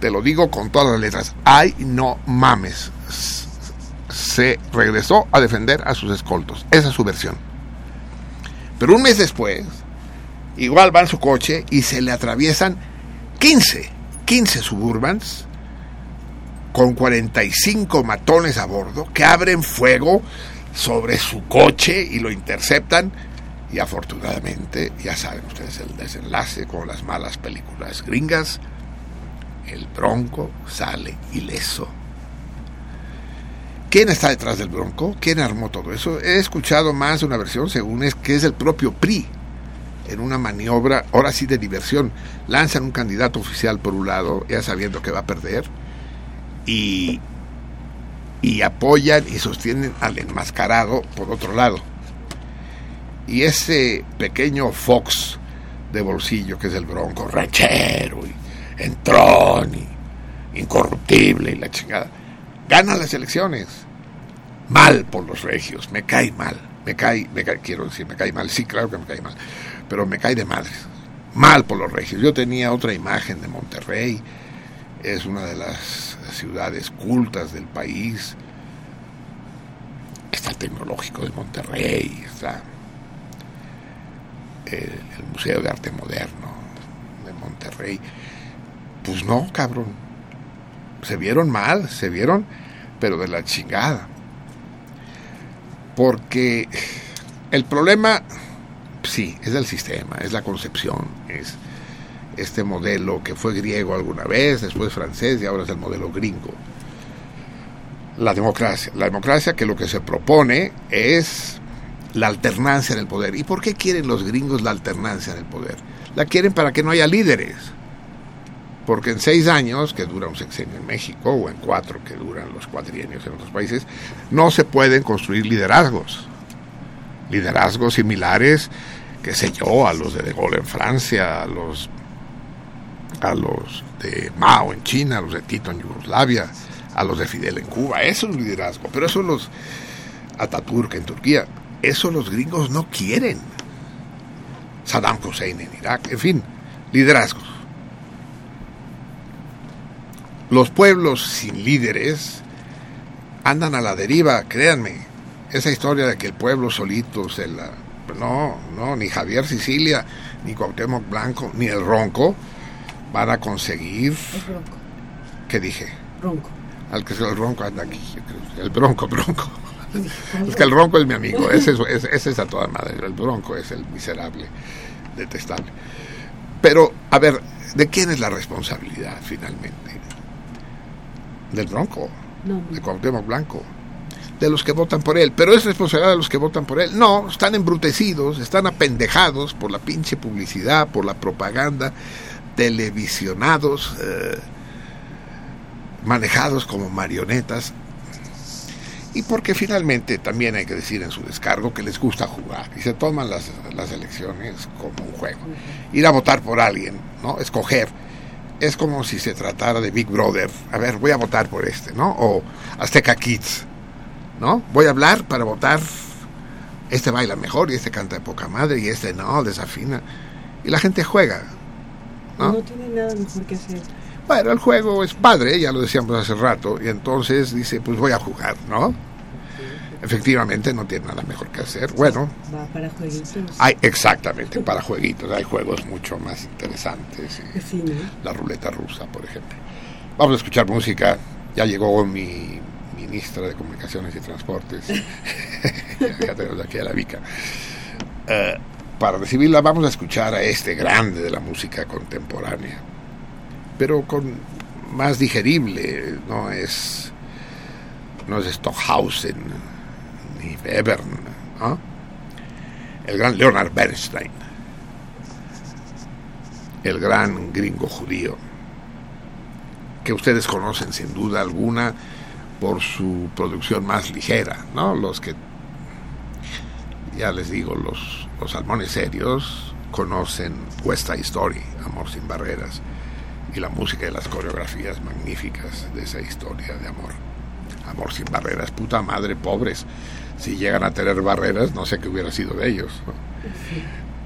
Te lo digo con todas las letras. Ay, no mames. Se regresó a defender a sus escoltos. Esa es su versión. Pero un mes después, igual va en su coche y se le atraviesan 15, 15 suburbans con 45 matones a bordo que abren fuego sobre su coche y lo interceptan. Y afortunadamente, ya saben ustedes el desenlace con las malas películas gringas, el bronco sale ileso. ¿Quién está detrás del Bronco? ¿Quién armó todo eso? He escuchado más de una versión, según es que es el propio PRI, en una maniobra, ahora sí de diversión. Lanzan un candidato oficial por un lado, ya sabiendo que va a perder, y, y apoyan y sostienen al enmascarado por otro lado. Y ese pequeño Fox de bolsillo que es el Bronco, ranchero y entrón y incorruptible y la chingada. Gana las elecciones. Mal por los regios, me cae mal. Me cae, me cae, quiero decir, me cae mal. Sí, claro que me cae mal. Pero me cae de madres. Mal por los regios. Yo tenía otra imagen de Monterrey. Es una de las ciudades cultas del país. Está el Tecnológico de Monterrey, está el, el Museo de Arte Moderno de Monterrey. Pues no, cabrón. Se vieron mal, se vieron, pero de la chingada. Porque el problema, sí, es el sistema, es la concepción, es este modelo que fue griego alguna vez, después francés y ahora es el modelo gringo. La democracia. La democracia que lo que se propone es la alternancia en el poder. ¿Y por qué quieren los gringos la alternancia en el poder? La quieren para que no haya líderes. Porque en seis años, que dura un sexenio en México, o en cuatro, que duran los cuatrienios en otros países, no se pueden construir liderazgos. Liderazgos similares, qué sé yo, a los de De Gaulle en Francia, a los, a los de Mao en China, a los de Tito en Yugoslavia, a los de Fidel en Cuba. Eso es liderazgo. Pero eso los Ataturk en Turquía, eso los gringos no quieren. Saddam Hussein en Irak, en fin, liderazgos. Los pueblos sin líderes andan a la deriva, créanme. Esa historia de que el pueblo solito se la... No, no, ni Javier Sicilia, ni Cuauhtémoc Blanco, ni el Ronco van a conseguir... El bronco. ¿Qué dije? Ronco. Al que sea el Ronco anda aquí. El Bronco, Bronco. Es que el Ronco es mi amigo. Ese es, ese es a toda madre. El Bronco es el miserable, detestable. Pero, a ver, ¿de quién es la responsabilidad finalmente? Del Bronco, No, de Cuauhtémoc Blanco, de los que votan por él. Pero es responsabilidad de los que votan por él. No, están embrutecidos, están apendejados por la pinche publicidad, por la propaganda, televisionados, eh, manejados como marionetas. Y porque finalmente también hay que decir en su descargo que les gusta jugar y se toman las, las elecciones como un juego. Ir a votar por alguien, ¿no? Escoger. Es como si se tratara de Big Brother. A ver, voy a votar por este, ¿no? O Azteca Kids, ¿no? Voy a hablar para votar. Este baila mejor y este canta de poca madre y este no, desafina. Y la gente juega, ¿no? no tiene nada mejor que hacer. Bueno, el juego es padre, ya lo decíamos hace rato, y entonces dice, pues voy a jugar, ¿no? Efectivamente, no tiene nada mejor que hacer. Bueno, Va para jueguitos. hay exactamente para jueguitos, hay juegos mucho más interesantes. Sí, ¿no? La ruleta rusa, por ejemplo. Vamos a escuchar música. Ya llegó mi ministra de Comunicaciones y Transportes. ya tenemos aquí a la Vica. Eh, para recibirla vamos a escuchar a este grande de la música contemporánea, pero con más digerible, no es no es Stockhausen ni Webern, ¿no? El gran Leonard Bernstein, el gran gringo judío, que ustedes conocen sin duda alguna por su producción más ligera, ¿no? Los que ya les digo, los, los salmones serios conocen West Side Amor sin barreras, y la música y las coreografías magníficas de esa historia de amor. Amor sin barreras, puta madre, pobres. Si llegan a tener barreras, no sé qué hubiera sido de ellos. ¿no?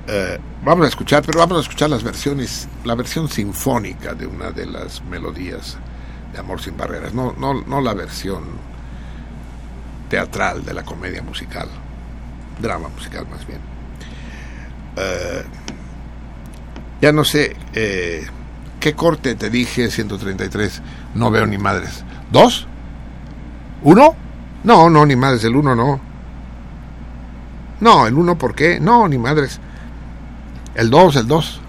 Eh, vamos a escuchar, pero vamos a escuchar las versiones, la versión sinfónica de una de las melodías de Amor sin barreras, no, no, no la versión teatral de la comedia musical, drama musical más bien. Eh, ya no sé, eh, ¿qué corte te dije 133? No veo ni madres. ¿Dos? ¿Uno? No, no, ni madres, el uno no. No, el uno, ¿por qué? No, ni madres. El 2, el 2.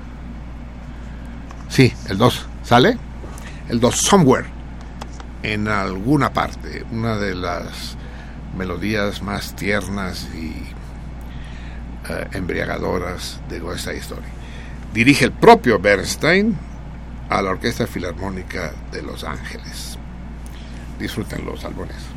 Sí, el 2. ¿Sale? El 2, Somewhere. En alguna parte. Una de las melodías más tiernas y eh, embriagadoras de West Side Story. Dirige el propio Bernstein a la Orquesta Filarmónica de Los Ángeles. Disfruten los álbumes.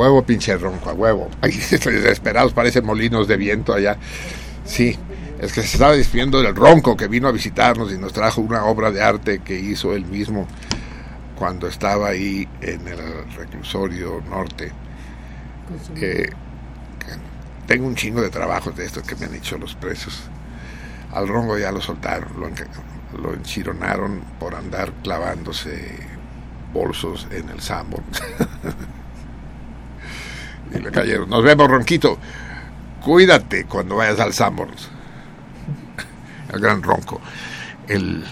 Huevo, pinche ronco, a huevo. Ahí desesperados, parecen molinos de viento allá. Sí, es que se estaba despidiendo del ronco que vino a visitarnos y nos trajo una obra de arte que hizo él mismo cuando estaba ahí en el reclusorio norte. Que tengo un chingo de trabajos de estos que me han hecho los presos. Al ronco ya lo soltaron, lo, lo enchironaron por andar clavándose bolsos en el Sanborns. y le cayeron. Nos vemos, Ronquito. Cuídate cuando vayas al Sanborns. El gran Ronco. El,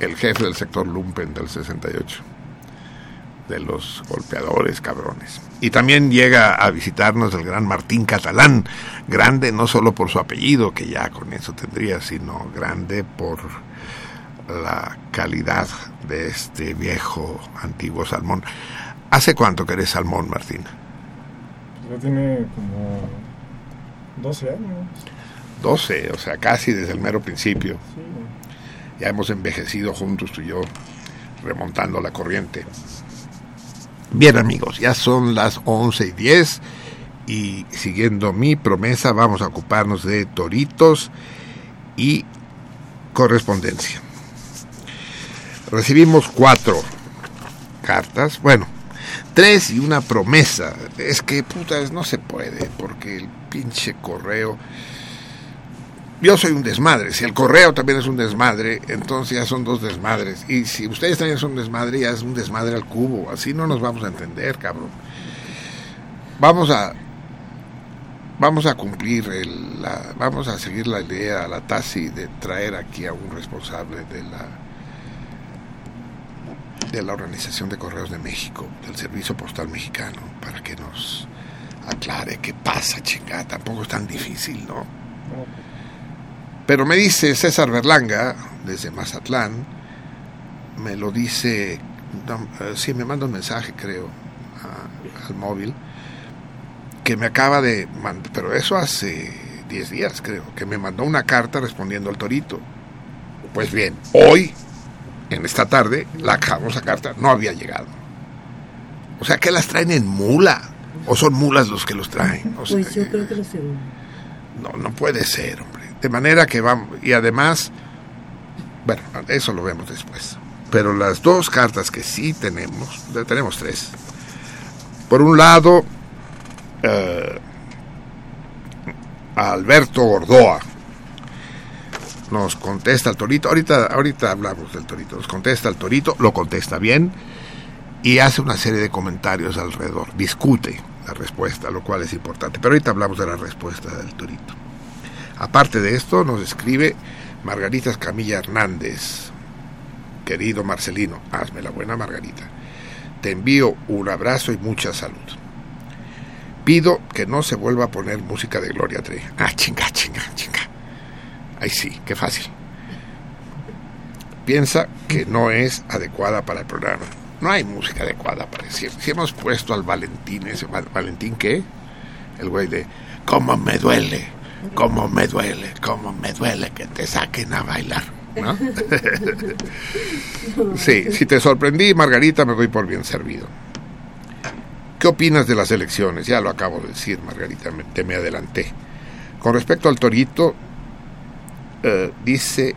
el jefe del sector Lumpen del 68. De los golpeadores cabrones. Y también llega a visitarnos el gran Martín Catalán. Grande no solo por su apellido, que ya con eso tendría, sino grande por la calidad de este viejo antiguo salmón. ¿Hace cuánto que eres salmón, Martín? Ya tiene como 12 años. 12, o sea, casi desde el mero principio. Sí. Ya hemos envejecido juntos tú y yo, remontando la corriente. Bien amigos, ya son las 11 y 10 y siguiendo mi promesa vamos a ocuparnos de toritos y correspondencia. Recibimos cuatro cartas, bueno, tres y una promesa. Es que putas no se puede porque el pinche correo yo soy un desmadre. Si el correo también es un desmadre, entonces ya son dos desmadres. Y si ustedes también son un desmadre, ya es un desmadre al cubo. Así no nos vamos a entender, cabrón. Vamos a vamos a cumplir el, la, vamos a seguir la idea, la TASI de traer aquí a un responsable de la de la Organización de Correos de México, del Servicio Postal Mexicano, para que nos aclare qué pasa, chingada. Tampoco es tan difícil, ¿no? Pero me dice César Berlanga, desde Mazatlán, me lo dice, no, eh, sí, me manda un mensaje, creo, al móvil, que me acaba de pero eso hace 10 días, creo, que me mandó una carta respondiendo al torito. Pues bien, hoy, en esta tarde, la famosa carta no había llegado. O sea, que las traen en mula. O son mulas los que los traen. O sea, Pues yo creo que lo segundo. no, no puede ser, hombre. De manera que vamos, y además, bueno, eso lo vemos después. Pero las dos cartas que sí tenemos, ya tenemos tres. Por un lado, eh, a Alberto Gordoa nos contesta el torito. Ahorita, ahorita hablamos del torito. Nos contesta el torito, lo contesta bien y hace una serie de comentarios alrededor. Discute la respuesta, lo cual es importante. Pero ahorita hablamos de la respuesta del torito. Aparte de esto, nos escribe Margarita Escamilla Hernández. Querido Marcelino, hazme la buena Margarita. Te envío un abrazo y mucha salud. Pido que no se vuelva a poner música de Gloria Trevi. Ah, chinga, chinga, chinga. Ay, sí, qué fácil. Piensa que no es adecuada para el programa. No hay música adecuada para decir. Si hemos puesto al Valentín, ese Val- Valentín, ¿qué? El güey de, ¿cómo me duele? ¿Cómo me duele? ¿Cómo me duele que te saquen a bailar? Sí, si te sorprendí, Margarita, me doy por bien servido. ¿Qué opinas de las elecciones? Ya lo acabo de decir, Margarita, te me adelanté. Con respecto al torito, eh, dice, eh,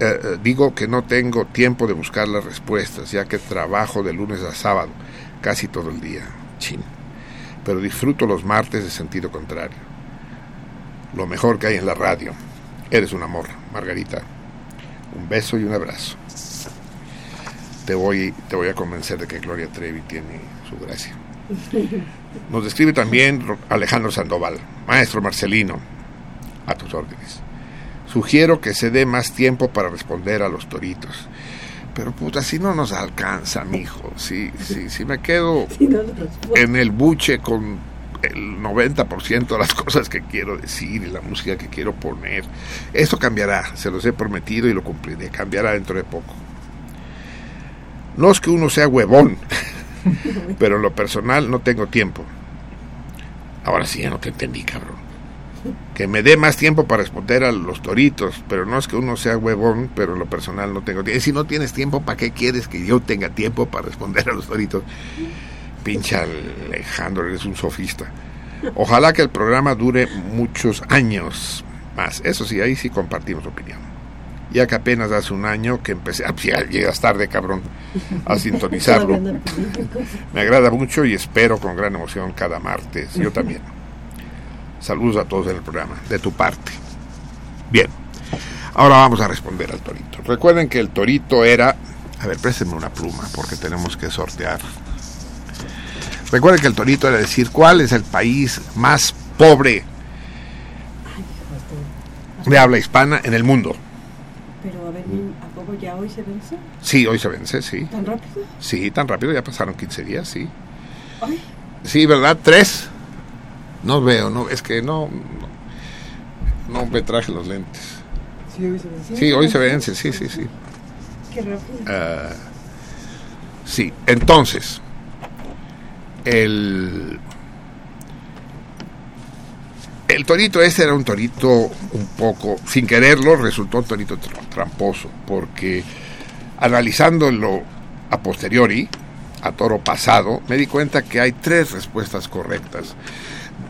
eh, digo que no tengo tiempo de buscar las respuestas, ya que trabajo de lunes a sábado, casi todo el día. Chin. Pero disfruto los martes de sentido contrario. Lo mejor que hay en la radio. Eres un amor, Margarita. Un beso y un abrazo. Te voy, te voy a convencer de que Gloria Trevi tiene su gracia. Nos describe también Ro- Alejandro Sandoval, maestro Marcelino, a tus órdenes. Sugiero que se dé más tiempo para responder a los toritos. Pero puta, si no nos alcanza, mijo. Si, si, si me quedo en el buche con el 90% de las cosas que quiero decir y la música que quiero poner. Eso cambiará, se los he prometido y lo cumpliré. Cambiará dentro de poco. No es que uno sea huevón, pero en lo personal no tengo tiempo. Ahora sí, ya no te entendí, cabrón. Que me dé más tiempo para responder a los toritos, pero no es que uno sea huevón, pero en lo personal no tengo tiempo. Si no tienes tiempo, ¿para qué quieres que yo tenga tiempo para responder a los toritos? pinche Alejandro, eres un sofista. Ojalá que el programa dure muchos años más. Eso sí, ahí sí compartimos opinión. Ya que apenas hace un año que empecé, ah, pues ya llegas tarde, cabrón, a sintonizarlo. Me agrada mucho y espero con gran emoción cada martes. Yo también. Saludos a todos en el programa, de tu parte. Bien, ahora vamos a responder al torito. Recuerden que el torito era... A ver, préstenme una pluma porque tenemos que sortear. Recuerden que el torito era decir cuál es el país más pobre de habla hispana en el mundo. Pero a ver, ¿a poco ya hoy se vence? Sí, hoy se vence, sí. ¿Tan rápido? Sí, tan rápido, ya pasaron 15 días, sí. Ay, Sí, ¿verdad? ¿Tres? No veo, no, es que no, no, no me traje los lentes. sí, hoy se vence. Sí, hoy se vence, sí, sí, sí. Qué rápido. Ah, sí, entonces, el, el torito este era un torito un poco, sin quererlo, resultó un torito tr- tramposo, porque analizándolo a posteriori, a toro pasado, me di cuenta que hay tres respuestas correctas.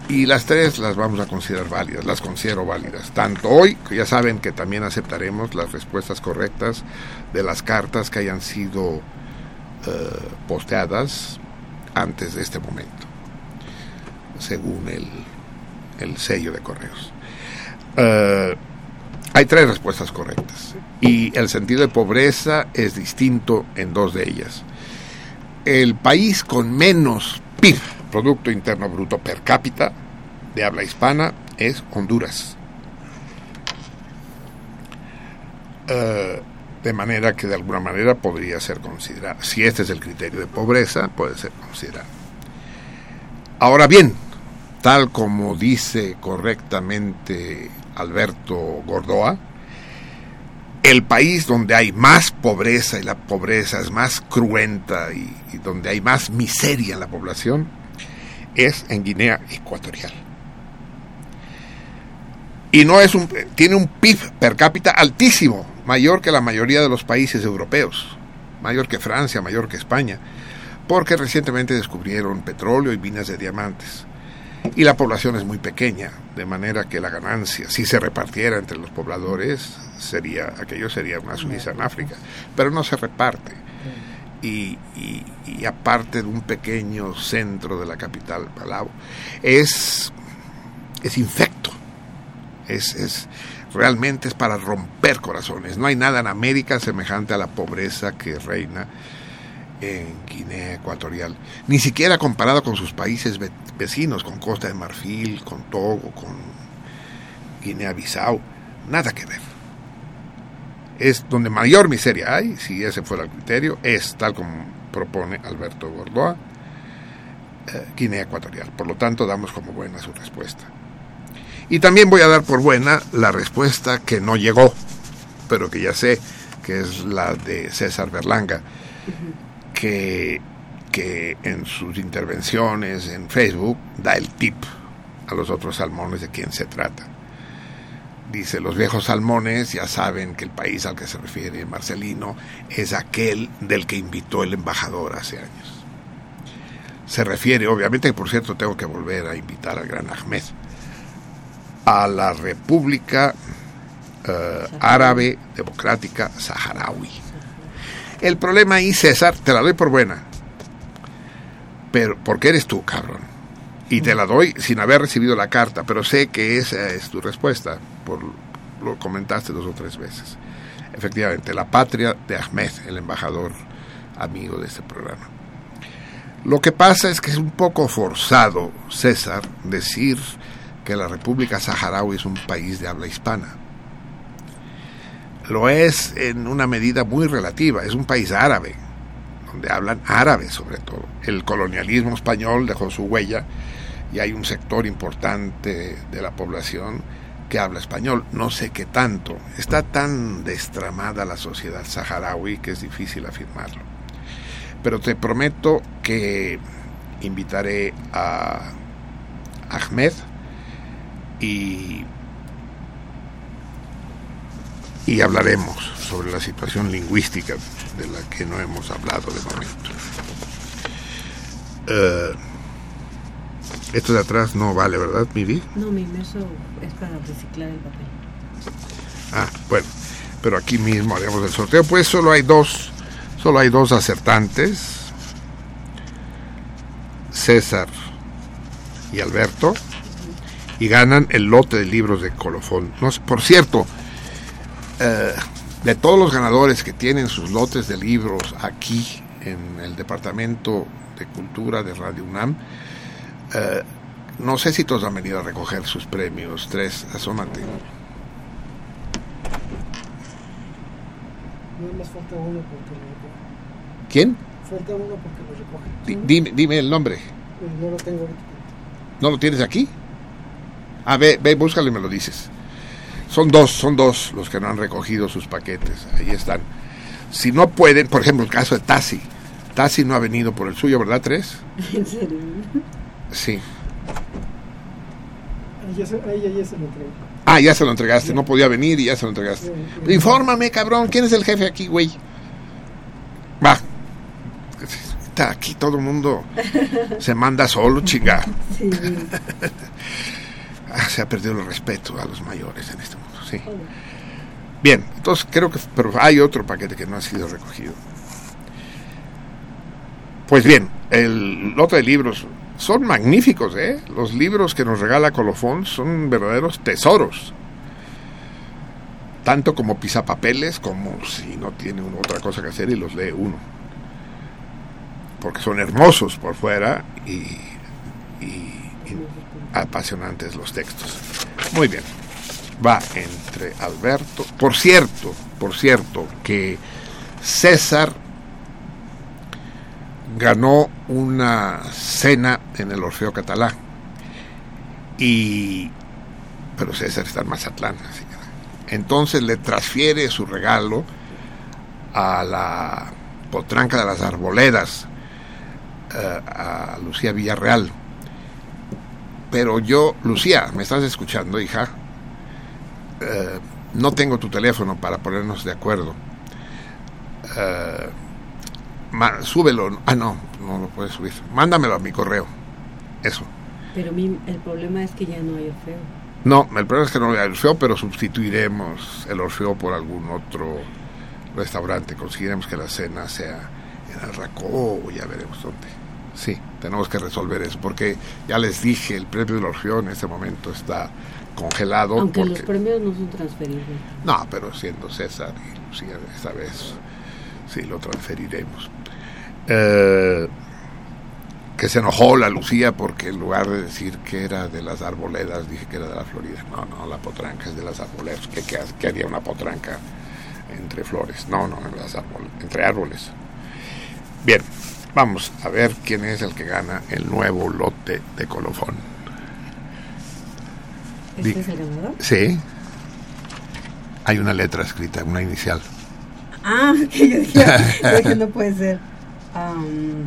Y las tres las vamos a considerar válidas, las considero válidas. Tanto hoy, que ya saben que también aceptaremos las respuestas correctas de las cartas que hayan sido eh, posteadas antes de este momento, según el, el sello de correos. Eh, hay tres respuestas correctas y el sentido de pobreza es distinto en dos de ellas. El país con menos PIB, Producto Interno Bruto per cápita, de habla hispana es Honduras. Eh, de manera que de alguna manera podría ser considerado. Si este es el criterio de pobreza, puede ser considerado. Ahora bien, tal como dice correctamente Alberto Gordoa, el país donde hay más pobreza y la pobreza es más cruenta y donde hay más miseria en la población es en Guinea Ecuatorial. Y no es un tiene un PIB per cápita altísimo, mayor que la mayoría de los países europeos, mayor que Francia, mayor que España, porque recientemente descubrieron petróleo y minas de diamantes. Y la población es muy pequeña, de manera que la ganancia, si se repartiera entre los pobladores, sería aquello sería una Suiza en África, pero no se reparte. Y, y- aparte de un pequeño centro de la capital, Palau, es, es infecto. Es, es realmente es para romper corazones. No hay nada en América semejante a la pobreza que reina en Guinea Ecuatorial, ni siquiera comparado con sus países ve- vecinos, con Costa de Marfil, con Togo, con Guinea-Bissau, nada que ver. Es donde mayor miseria hay, si ese fuera el criterio, es tal como propone Alberto Gordoa, eh, Guinea Ecuatorial. Por lo tanto, damos como buena su respuesta. Y también voy a dar por buena la respuesta que no llegó, pero que ya sé, que es la de César Berlanga, que, que en sus intervenciones en Facebook da el tip a los otros salmones de quién se trata. Dice, los viejos salmones ya saben que el país al que se refiere Marcelino es aquel del que invitó el embajador hace años. Se refiere, obviamente, por cierto, tengo que volver a invitar al gran Ahmed, a la República eh, Árabe Democrática Saharaui. El problema ahí, César, te la doy por buena. Pero, porque eres tú, cabrón. Y te la doy sin haber recibido la carta, pero sé que esa es tu respuesta, lo comentaste dos o tres veces. Efectivamente, la patria de Ahmed, el embajador amigo de este programa. Lo que pasa es que es un poco forzado, César, decir que la República Saharaui es un país de habla hispana. Lo es en una medida muy relativa, es un país árabe, donde hablan árabe sobre todo. El colonialismo español dejó su huella y hay un sector importante de la población que habla español, no sé qué tanto. Está tan destramada la sociedad saharaui que es difícil afirmarlo. Pero te prometo que invitaré a Ahmed y, y hablaremos sobre la situación lingüística de la que no hemos hablado de momento. Eh, esto de atrás no vale, ¿verdad, Miri? No, mi inmerso es para reciclar el papel. Ah, bueno, pero aquí mismo haremos el sorteo. Pues solo hay dos, solo hay dos acertantes. César y Alberto. Y ganan el lote de libros de colofón. No por cierto, eh, de todos los ganadores que tienen sus lotes de libros aquí en el Departamento de Cultura de Radio UNAM, eh, no sé si todos han venido a recoger sus premios. Tres, asómate. Nada más falta uno porque lo. ¿Quién? Falta uno porque lo recoge. Di- dime, dime el nombre. Eh, No lo tengo. ¿No lo tienes aquí? Ah, ve, ve, búscalo y me lo dices. Son dos, son dos los que no han recogido sus paquetes. Ahí están. Si no pueden, por ejemplo, el caso de Tassi. Tassi no ha venido por el suyo, ¿verdad, Tres? ¿En serio? Sí. Ahí ya se, ahí ya, ya se lo entregué. Ah, ya se lo entregaste. No podía venir y ya se lo entregaste. Infórmame, cabrón. ¿Quién es el jefe aquí, güey? Va. Está aquí todo el mundo se manda solo, chinga. Sí. Ah, se ha perdido el respeto a los mayores en este mundo, sí. Bien, entonces creo que pero hay otro paquete que no ha sido recogido. Pues bien, el lote de libros son magníficos, ¿eh? Los libros que nos regala Colofón son verdaderos tesoros. Tanto como pisapapeles, como si no tiene uno otra cosa que hacer y los lee uno. Porque son hermosos por fuera y, apasionantes los textos. Muy bien. Va entre Alberto. Por cierto, por cierto, que César ganó una cena en el Orfeo Catalá. Y. Pero César está en Mazatlán. así Entonces le transfiere su regalo a la potranca de las arboledas, eh, a Lucía Villarreal. Pero yo, Lucía, ¿me estás escuchando, hija? Eh, no tengo tu teléfono para ponernos de acuerdo. Eh, ma- súbelo. Ah, no, no lo puedes subir. Mándamelo a mi correo. Eso. Pero mi, el problema es que ya no hay Orfeo. No, el problema es que no hay Orfeo, pero sustituiremos el Orfeo por algún otro restaurante. Conseguiremos que la cena sea en el Racó o ya veremos dónde. Sí, tenemos que resolver eso, porque ya les dije, el premio del Orfeo en este momento está congelado. Aunque porque... los premios no son transferibles. No, pero siendo César y Lucía, esta vez sí lo transferiremos. Eh, que se enojó la Lucía porque en lugar de decir que era de las arboledas, dije que era de la Florida. No, no, la potranca es de las arboledas. ¿Qué, qué, qué haría una potranca entre flores? No, no, en las árbol- entre árboles. Bien, vamos a ver quién es el que gana el nuevo lote de colofón. ¿Este Di- es el ganador? Sí. Hay una letra escrita, una inicial. Ah, que yo dije, yo dije, no puede ser. Am,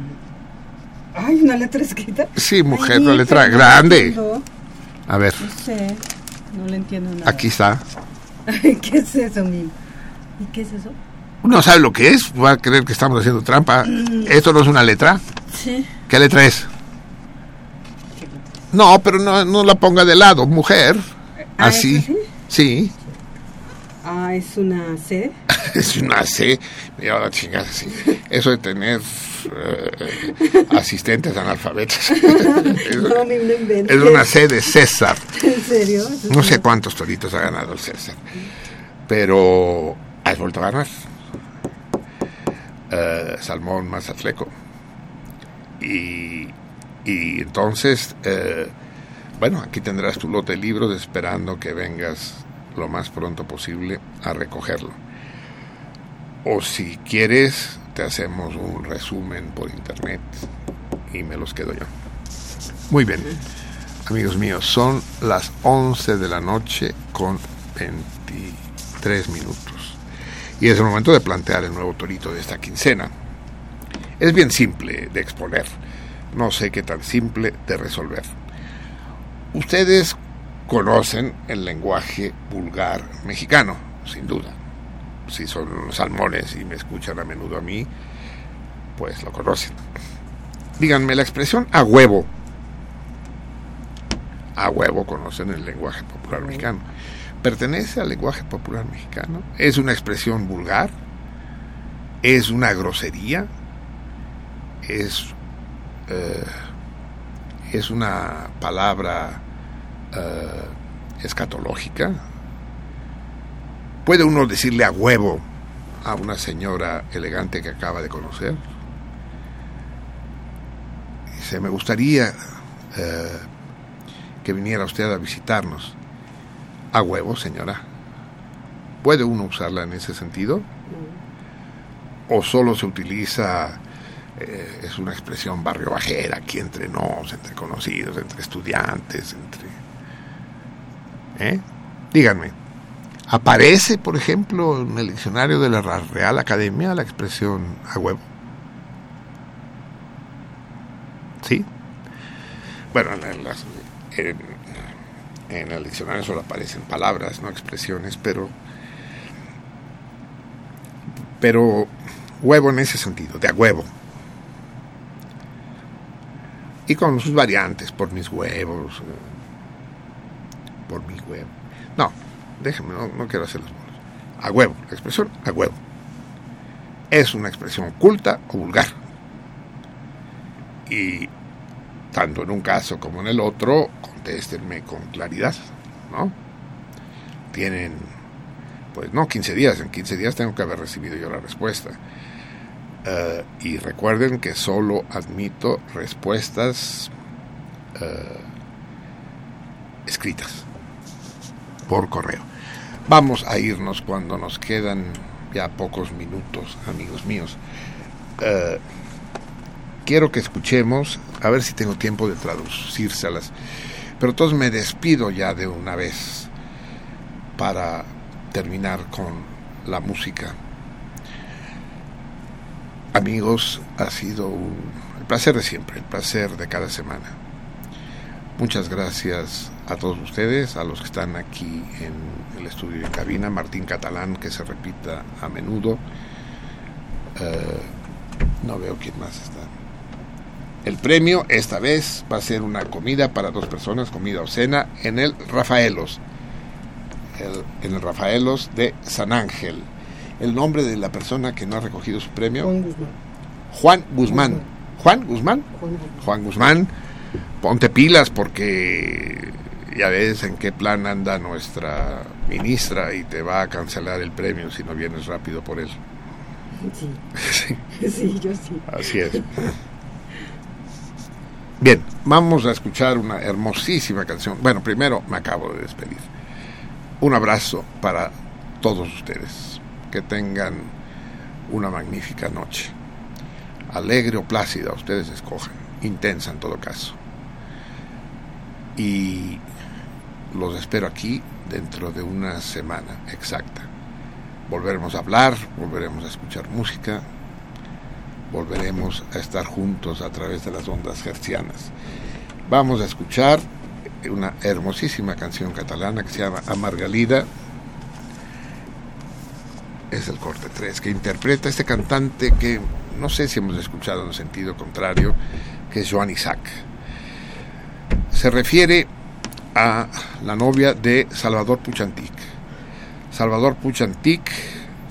Ay, una letra escrita. Sí, mujer, Ay, una letra no grande. entiendo. A ver, No sé, no le entiendo nada. aquí está. ¿Qué es eso, mi? ¿Y qué es eso? No sabe lo que es, va a creer que estamos haciendo trampa. ¿Esto no es una letra? Sí. ¿Qué letra es? No, pero no, no la ponga de lado, mujer. Ah, ¿es Así. así? Sí, Ah, es una C. es una C. Lleva la chingada, sí. Eso de tener eh, asistentes analfabetas. es, No, ni me inventes. es una C de César. ¿En serio? Eso No sé cuántos toritos ha ganado el César, pero has vuelto a ganar. Eh, Salmón Mazatleco. Y, y entonces, eh, bueno, aquí tendrás tu lote de libros esperando que vengas lo más pronto posible a recogerlo. O si quieres, te hacemos un resumen por internet y me los quedo yo. Muy bien. Amigos míos, son las 11 de la noche con 23 minutos. Y es el momento de plantear el nuevo torito de esta quincena. Es bien simple de exponer. No sé qué tan simple de resolver. Ustedes conocen el lenguaje vulgar mexicano, sin duda. Si son salmones y me escuchan a menudo a mí, pues lo conocen. díganme la expresión a huevo. A huevo conocen el lenguaje popular mexicano. ¿Pertenece al lenguaje popular mexicano? ¿Es una expresión vulgar? ¿Es una grosería? ¿Es, eh, es una palabra eh, escatológica? ¿Puede uno decirle a huevo a una señora elegante que acaba de conocer? Dice, me gustaría eh, que viniera usted a visitarnos. A huevo, señora. ¿Puede uno usarla en ese sentido? ¿O solo se utiliza, eh, es una expresión barrio bajera, aquí entre nos, entre conocidos, entre estudiantes, entre... ¿Eh? Díganme, ¿aparece, por ejemplo, en el diccionario de la Real Academia la expresión a huevo? ¿Sí? Bueno, en, las- en- el diccionario solo aparecen palabras, no expresiones, pero pero huevo en ese sentido, de a huevo. Y con sus variantes, por mis huevos, por mi huevo. No, déjenme, no, no quiero hacer los bolos. A huevo, la expresión a huevo. Es una expresión culta o vulgar. Y tanto en un caso como en el otro, contéstenme con claridad, ¿no? Tienen, pues no, 15 días, en 15 días tengo que haber recibido yo la respuesta. Eh, y recuerden que solo admito respuestas eh, escritas por correo. Vamos a irnos cuando nos quedan ya pocos minutos, amigos míos. Eh, quiero que escuchemos, a ver si tengo tiempo de traducírselas, pero todos me despido ya de una vez para terminar con la música. Amigos, ha sido un, el placer de siempre, el placer de cada semana. Muchas gracias a todos ustedes, a los que están aquí en el estudio de cabina, Martín Catalán, que se repita a menudo. Eh, no veo quién más está. El premio esta vez va a ser una comida para dos personas, comida o cena, en el Rafaelos, el- en el Rafaelos de San Ángel. El nombre de la persona que no ha recogido su premio, Juan Guzmán. Juan Guzmán. Juan Guzmán. Juan Guzmán. Juan Guzmán, ponte pilas porque ya ves en qué plan anda nuestra ministra y te va a cancelar el premio si no vienes rápido por él. Sí, Sí, sí, yo sí. así es. Bien, vamos a escuchar una hermosísima canción. Bueno, primero me acabo de despedir. Un abrazo para todos ustedes. Que tengan una magnífica noche. Alegre o plácida, ustedes escojan. Intensa en todo caso. Y los espero aquí dentro de una semana exacta. Volveremos a hablar, volveremos a escuchar música, volveremos a estar juntos a través de las ondas hercianas. Vamos a escuchar una hermosísima canción catalana que se llama Amargalida. Es el corte 3 que interpreta este cantante que no sé si hemos escuchado en sentido contrario, que es Joan Isaac. Se refiere a la novia de Salvador Puchantic. Salvador Puchantic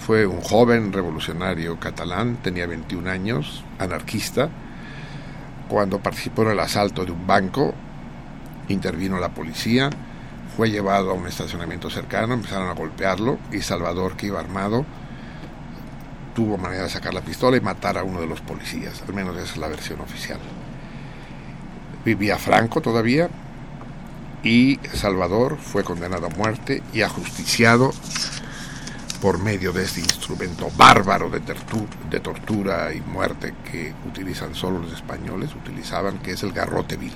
fue un joven revolucionario catalán, tenía 21 años, anarquista. Cuando participó en el asalto de un banco, intervino la policía, fue llevado a un estacionamiento cercano, empezaron a golpearlo y Salvador, que iba armado, tuvo manera de sacar la pistola y matar a uno de los policías, al menos esa es la versión oficial. Vivía Franco todavía y Salvador fue condenado a muerte y ajusticiado por medio de este instrumento bárbaro de, de tortura y muerte que utilizan solo los españoles, utilizaban, que es el garrote vil,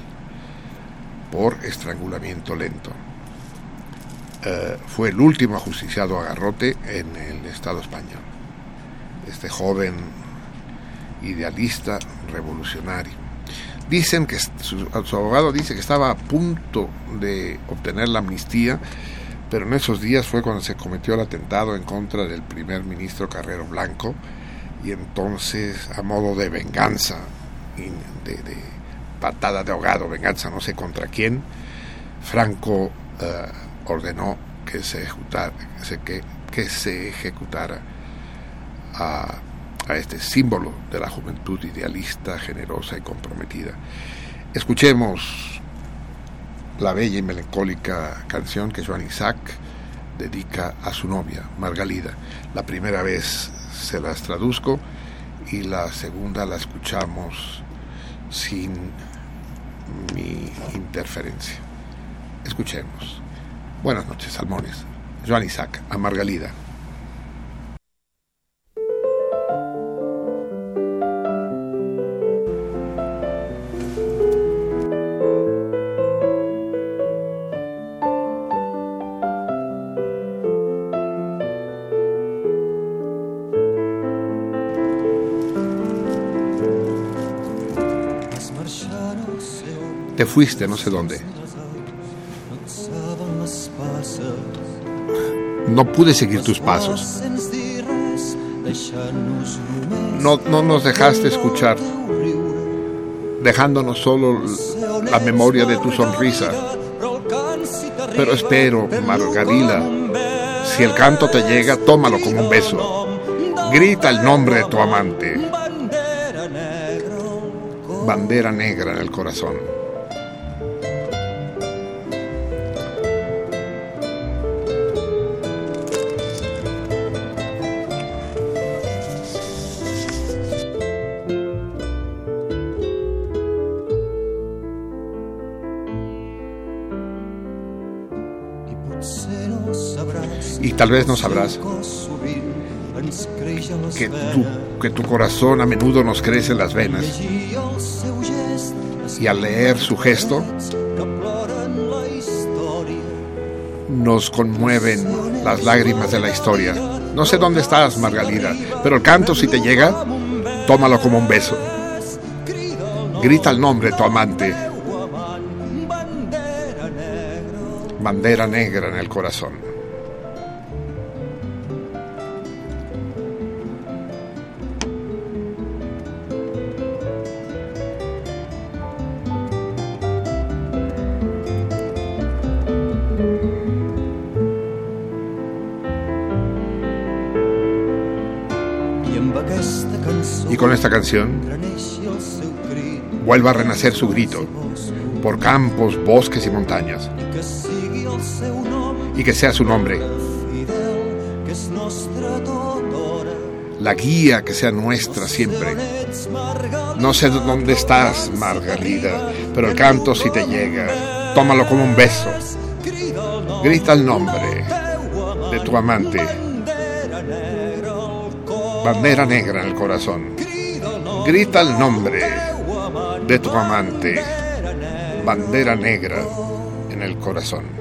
por estrangulamiento lento. Eh, fue el último ajusticiado a garrote en el Estado español. Este joven idealista revolucionario. Dicen que su, abogado dice que estaba a punto de obtener la amnistía, pero en esos días fue cuando se cometió el atentado en contra del primer ministro Carrero Blanco y entonces a modo de venganza de, de patada de ahogado, venganza no sé contra quién, Franco eh, ordenó que se ejecutara, que se ejecutara a, a este símbolo de la juventud idealista, generosa y comprometida. Escuchemos la bella y melancólica canción que Joan Isaac dedica a su novia, Margalida. La primera vez se las traduzco y la segunda la escuchamos sin mi interferencia. Escuchemos. Buenas noches, salmones. Joan Isaac, a Margalida. Te fuiste no sé dónde. no pude seguir tus pasos. No, no nos dejaste escuchar, dejándonos solo la memoria de tu sonrisa. Pero espero, Margarida, si el canto te llega, tómalo como un beso. Grita el nombre de tu amante. Bandera negra en el corazón. Tal vez no sabrás que tu, corazón a menudo nos crece en las venas. Y al leer su gesto, nos conmueven las lágrimas de la historia. No sé dónde estás, Margalida, pero el canto si te llega, tómalo como un beso. Grita el nombre de tu amante. Bandera negra en el corazón. Con esta canción vuelva a renacer su grito por campos, bosques y montañas. Y que sea su nombre, la guía que sea nuestra siempre. No sé dónde estás, Margalida, pero el canto si te llega, tómalo como un beso. Grita el nombre de tu amante, bandera negra en el corazón. Grita el nombre de tu amante, bandera negra en el corazón.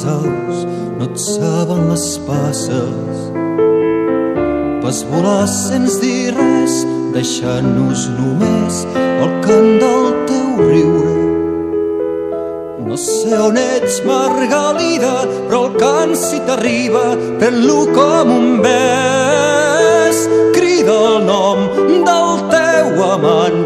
Les aus no et saben les passes. Vas volar sense dir res, deixant-nos només el cant del teu riure. No sé on ets, Margalida, però el cant si t'arriba, pren-lo com un bes. Crida el nom del teu amant,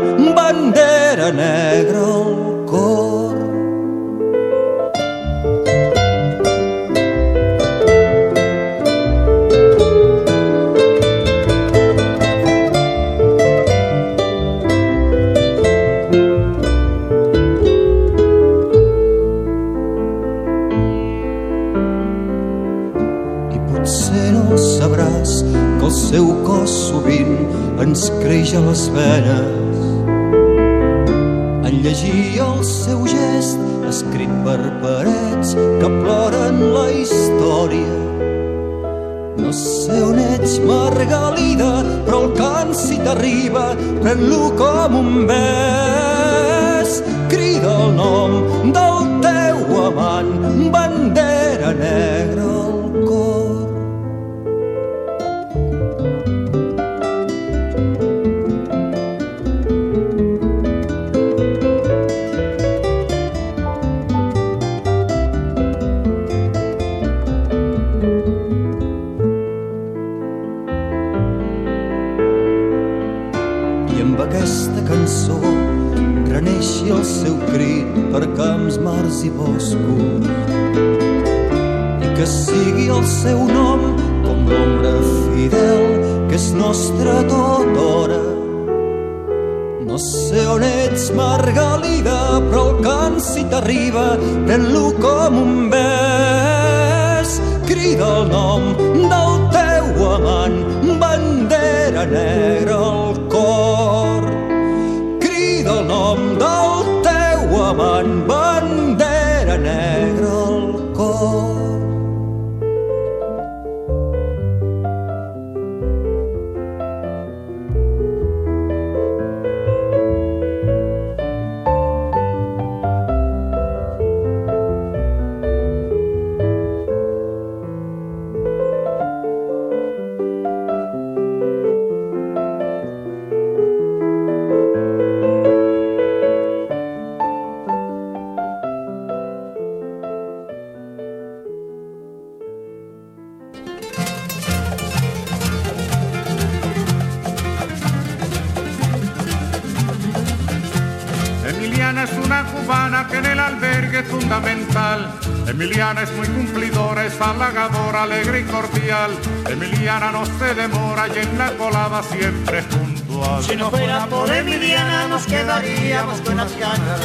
es halagadora, alegre y cordial. Emiliana no se demora y en la colada siempre es puntual. Si no fuera por Emiliana nos quedaríamos con las ganas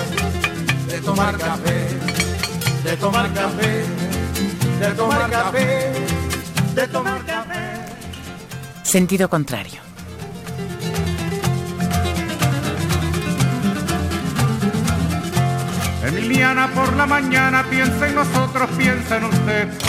de tomar café, de tomar café, de tomar café, de tomar café. Sentido contrario. Emiliana por la mañana piensa en nosotros, piensa en usted.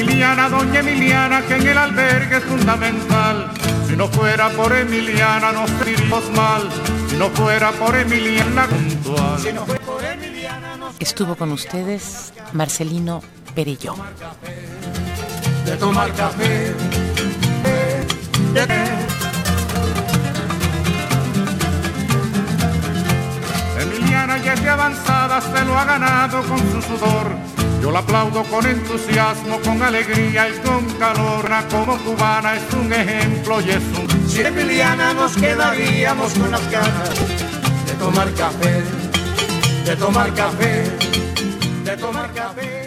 Emiliana, doña Emiliana, que en el albergue es fundamental. Si no fuera por Emiliana nos sentiríamos mal. Si no fuera por Emiliana puntual. Si no fue por Emiliana nos Estuvo con ustedes Marcelino Perelló. de tomar café, de, Emiliana ya es de avanzada, se lo ha ganado con su sudor. Yo la aplaudo con entusiasmo, con alegría y con calor. Como cubana es un ejemplo y es un Sin Emiliana nos quedaríamos con las ganas de tomar café, de tomar café, de tomar café.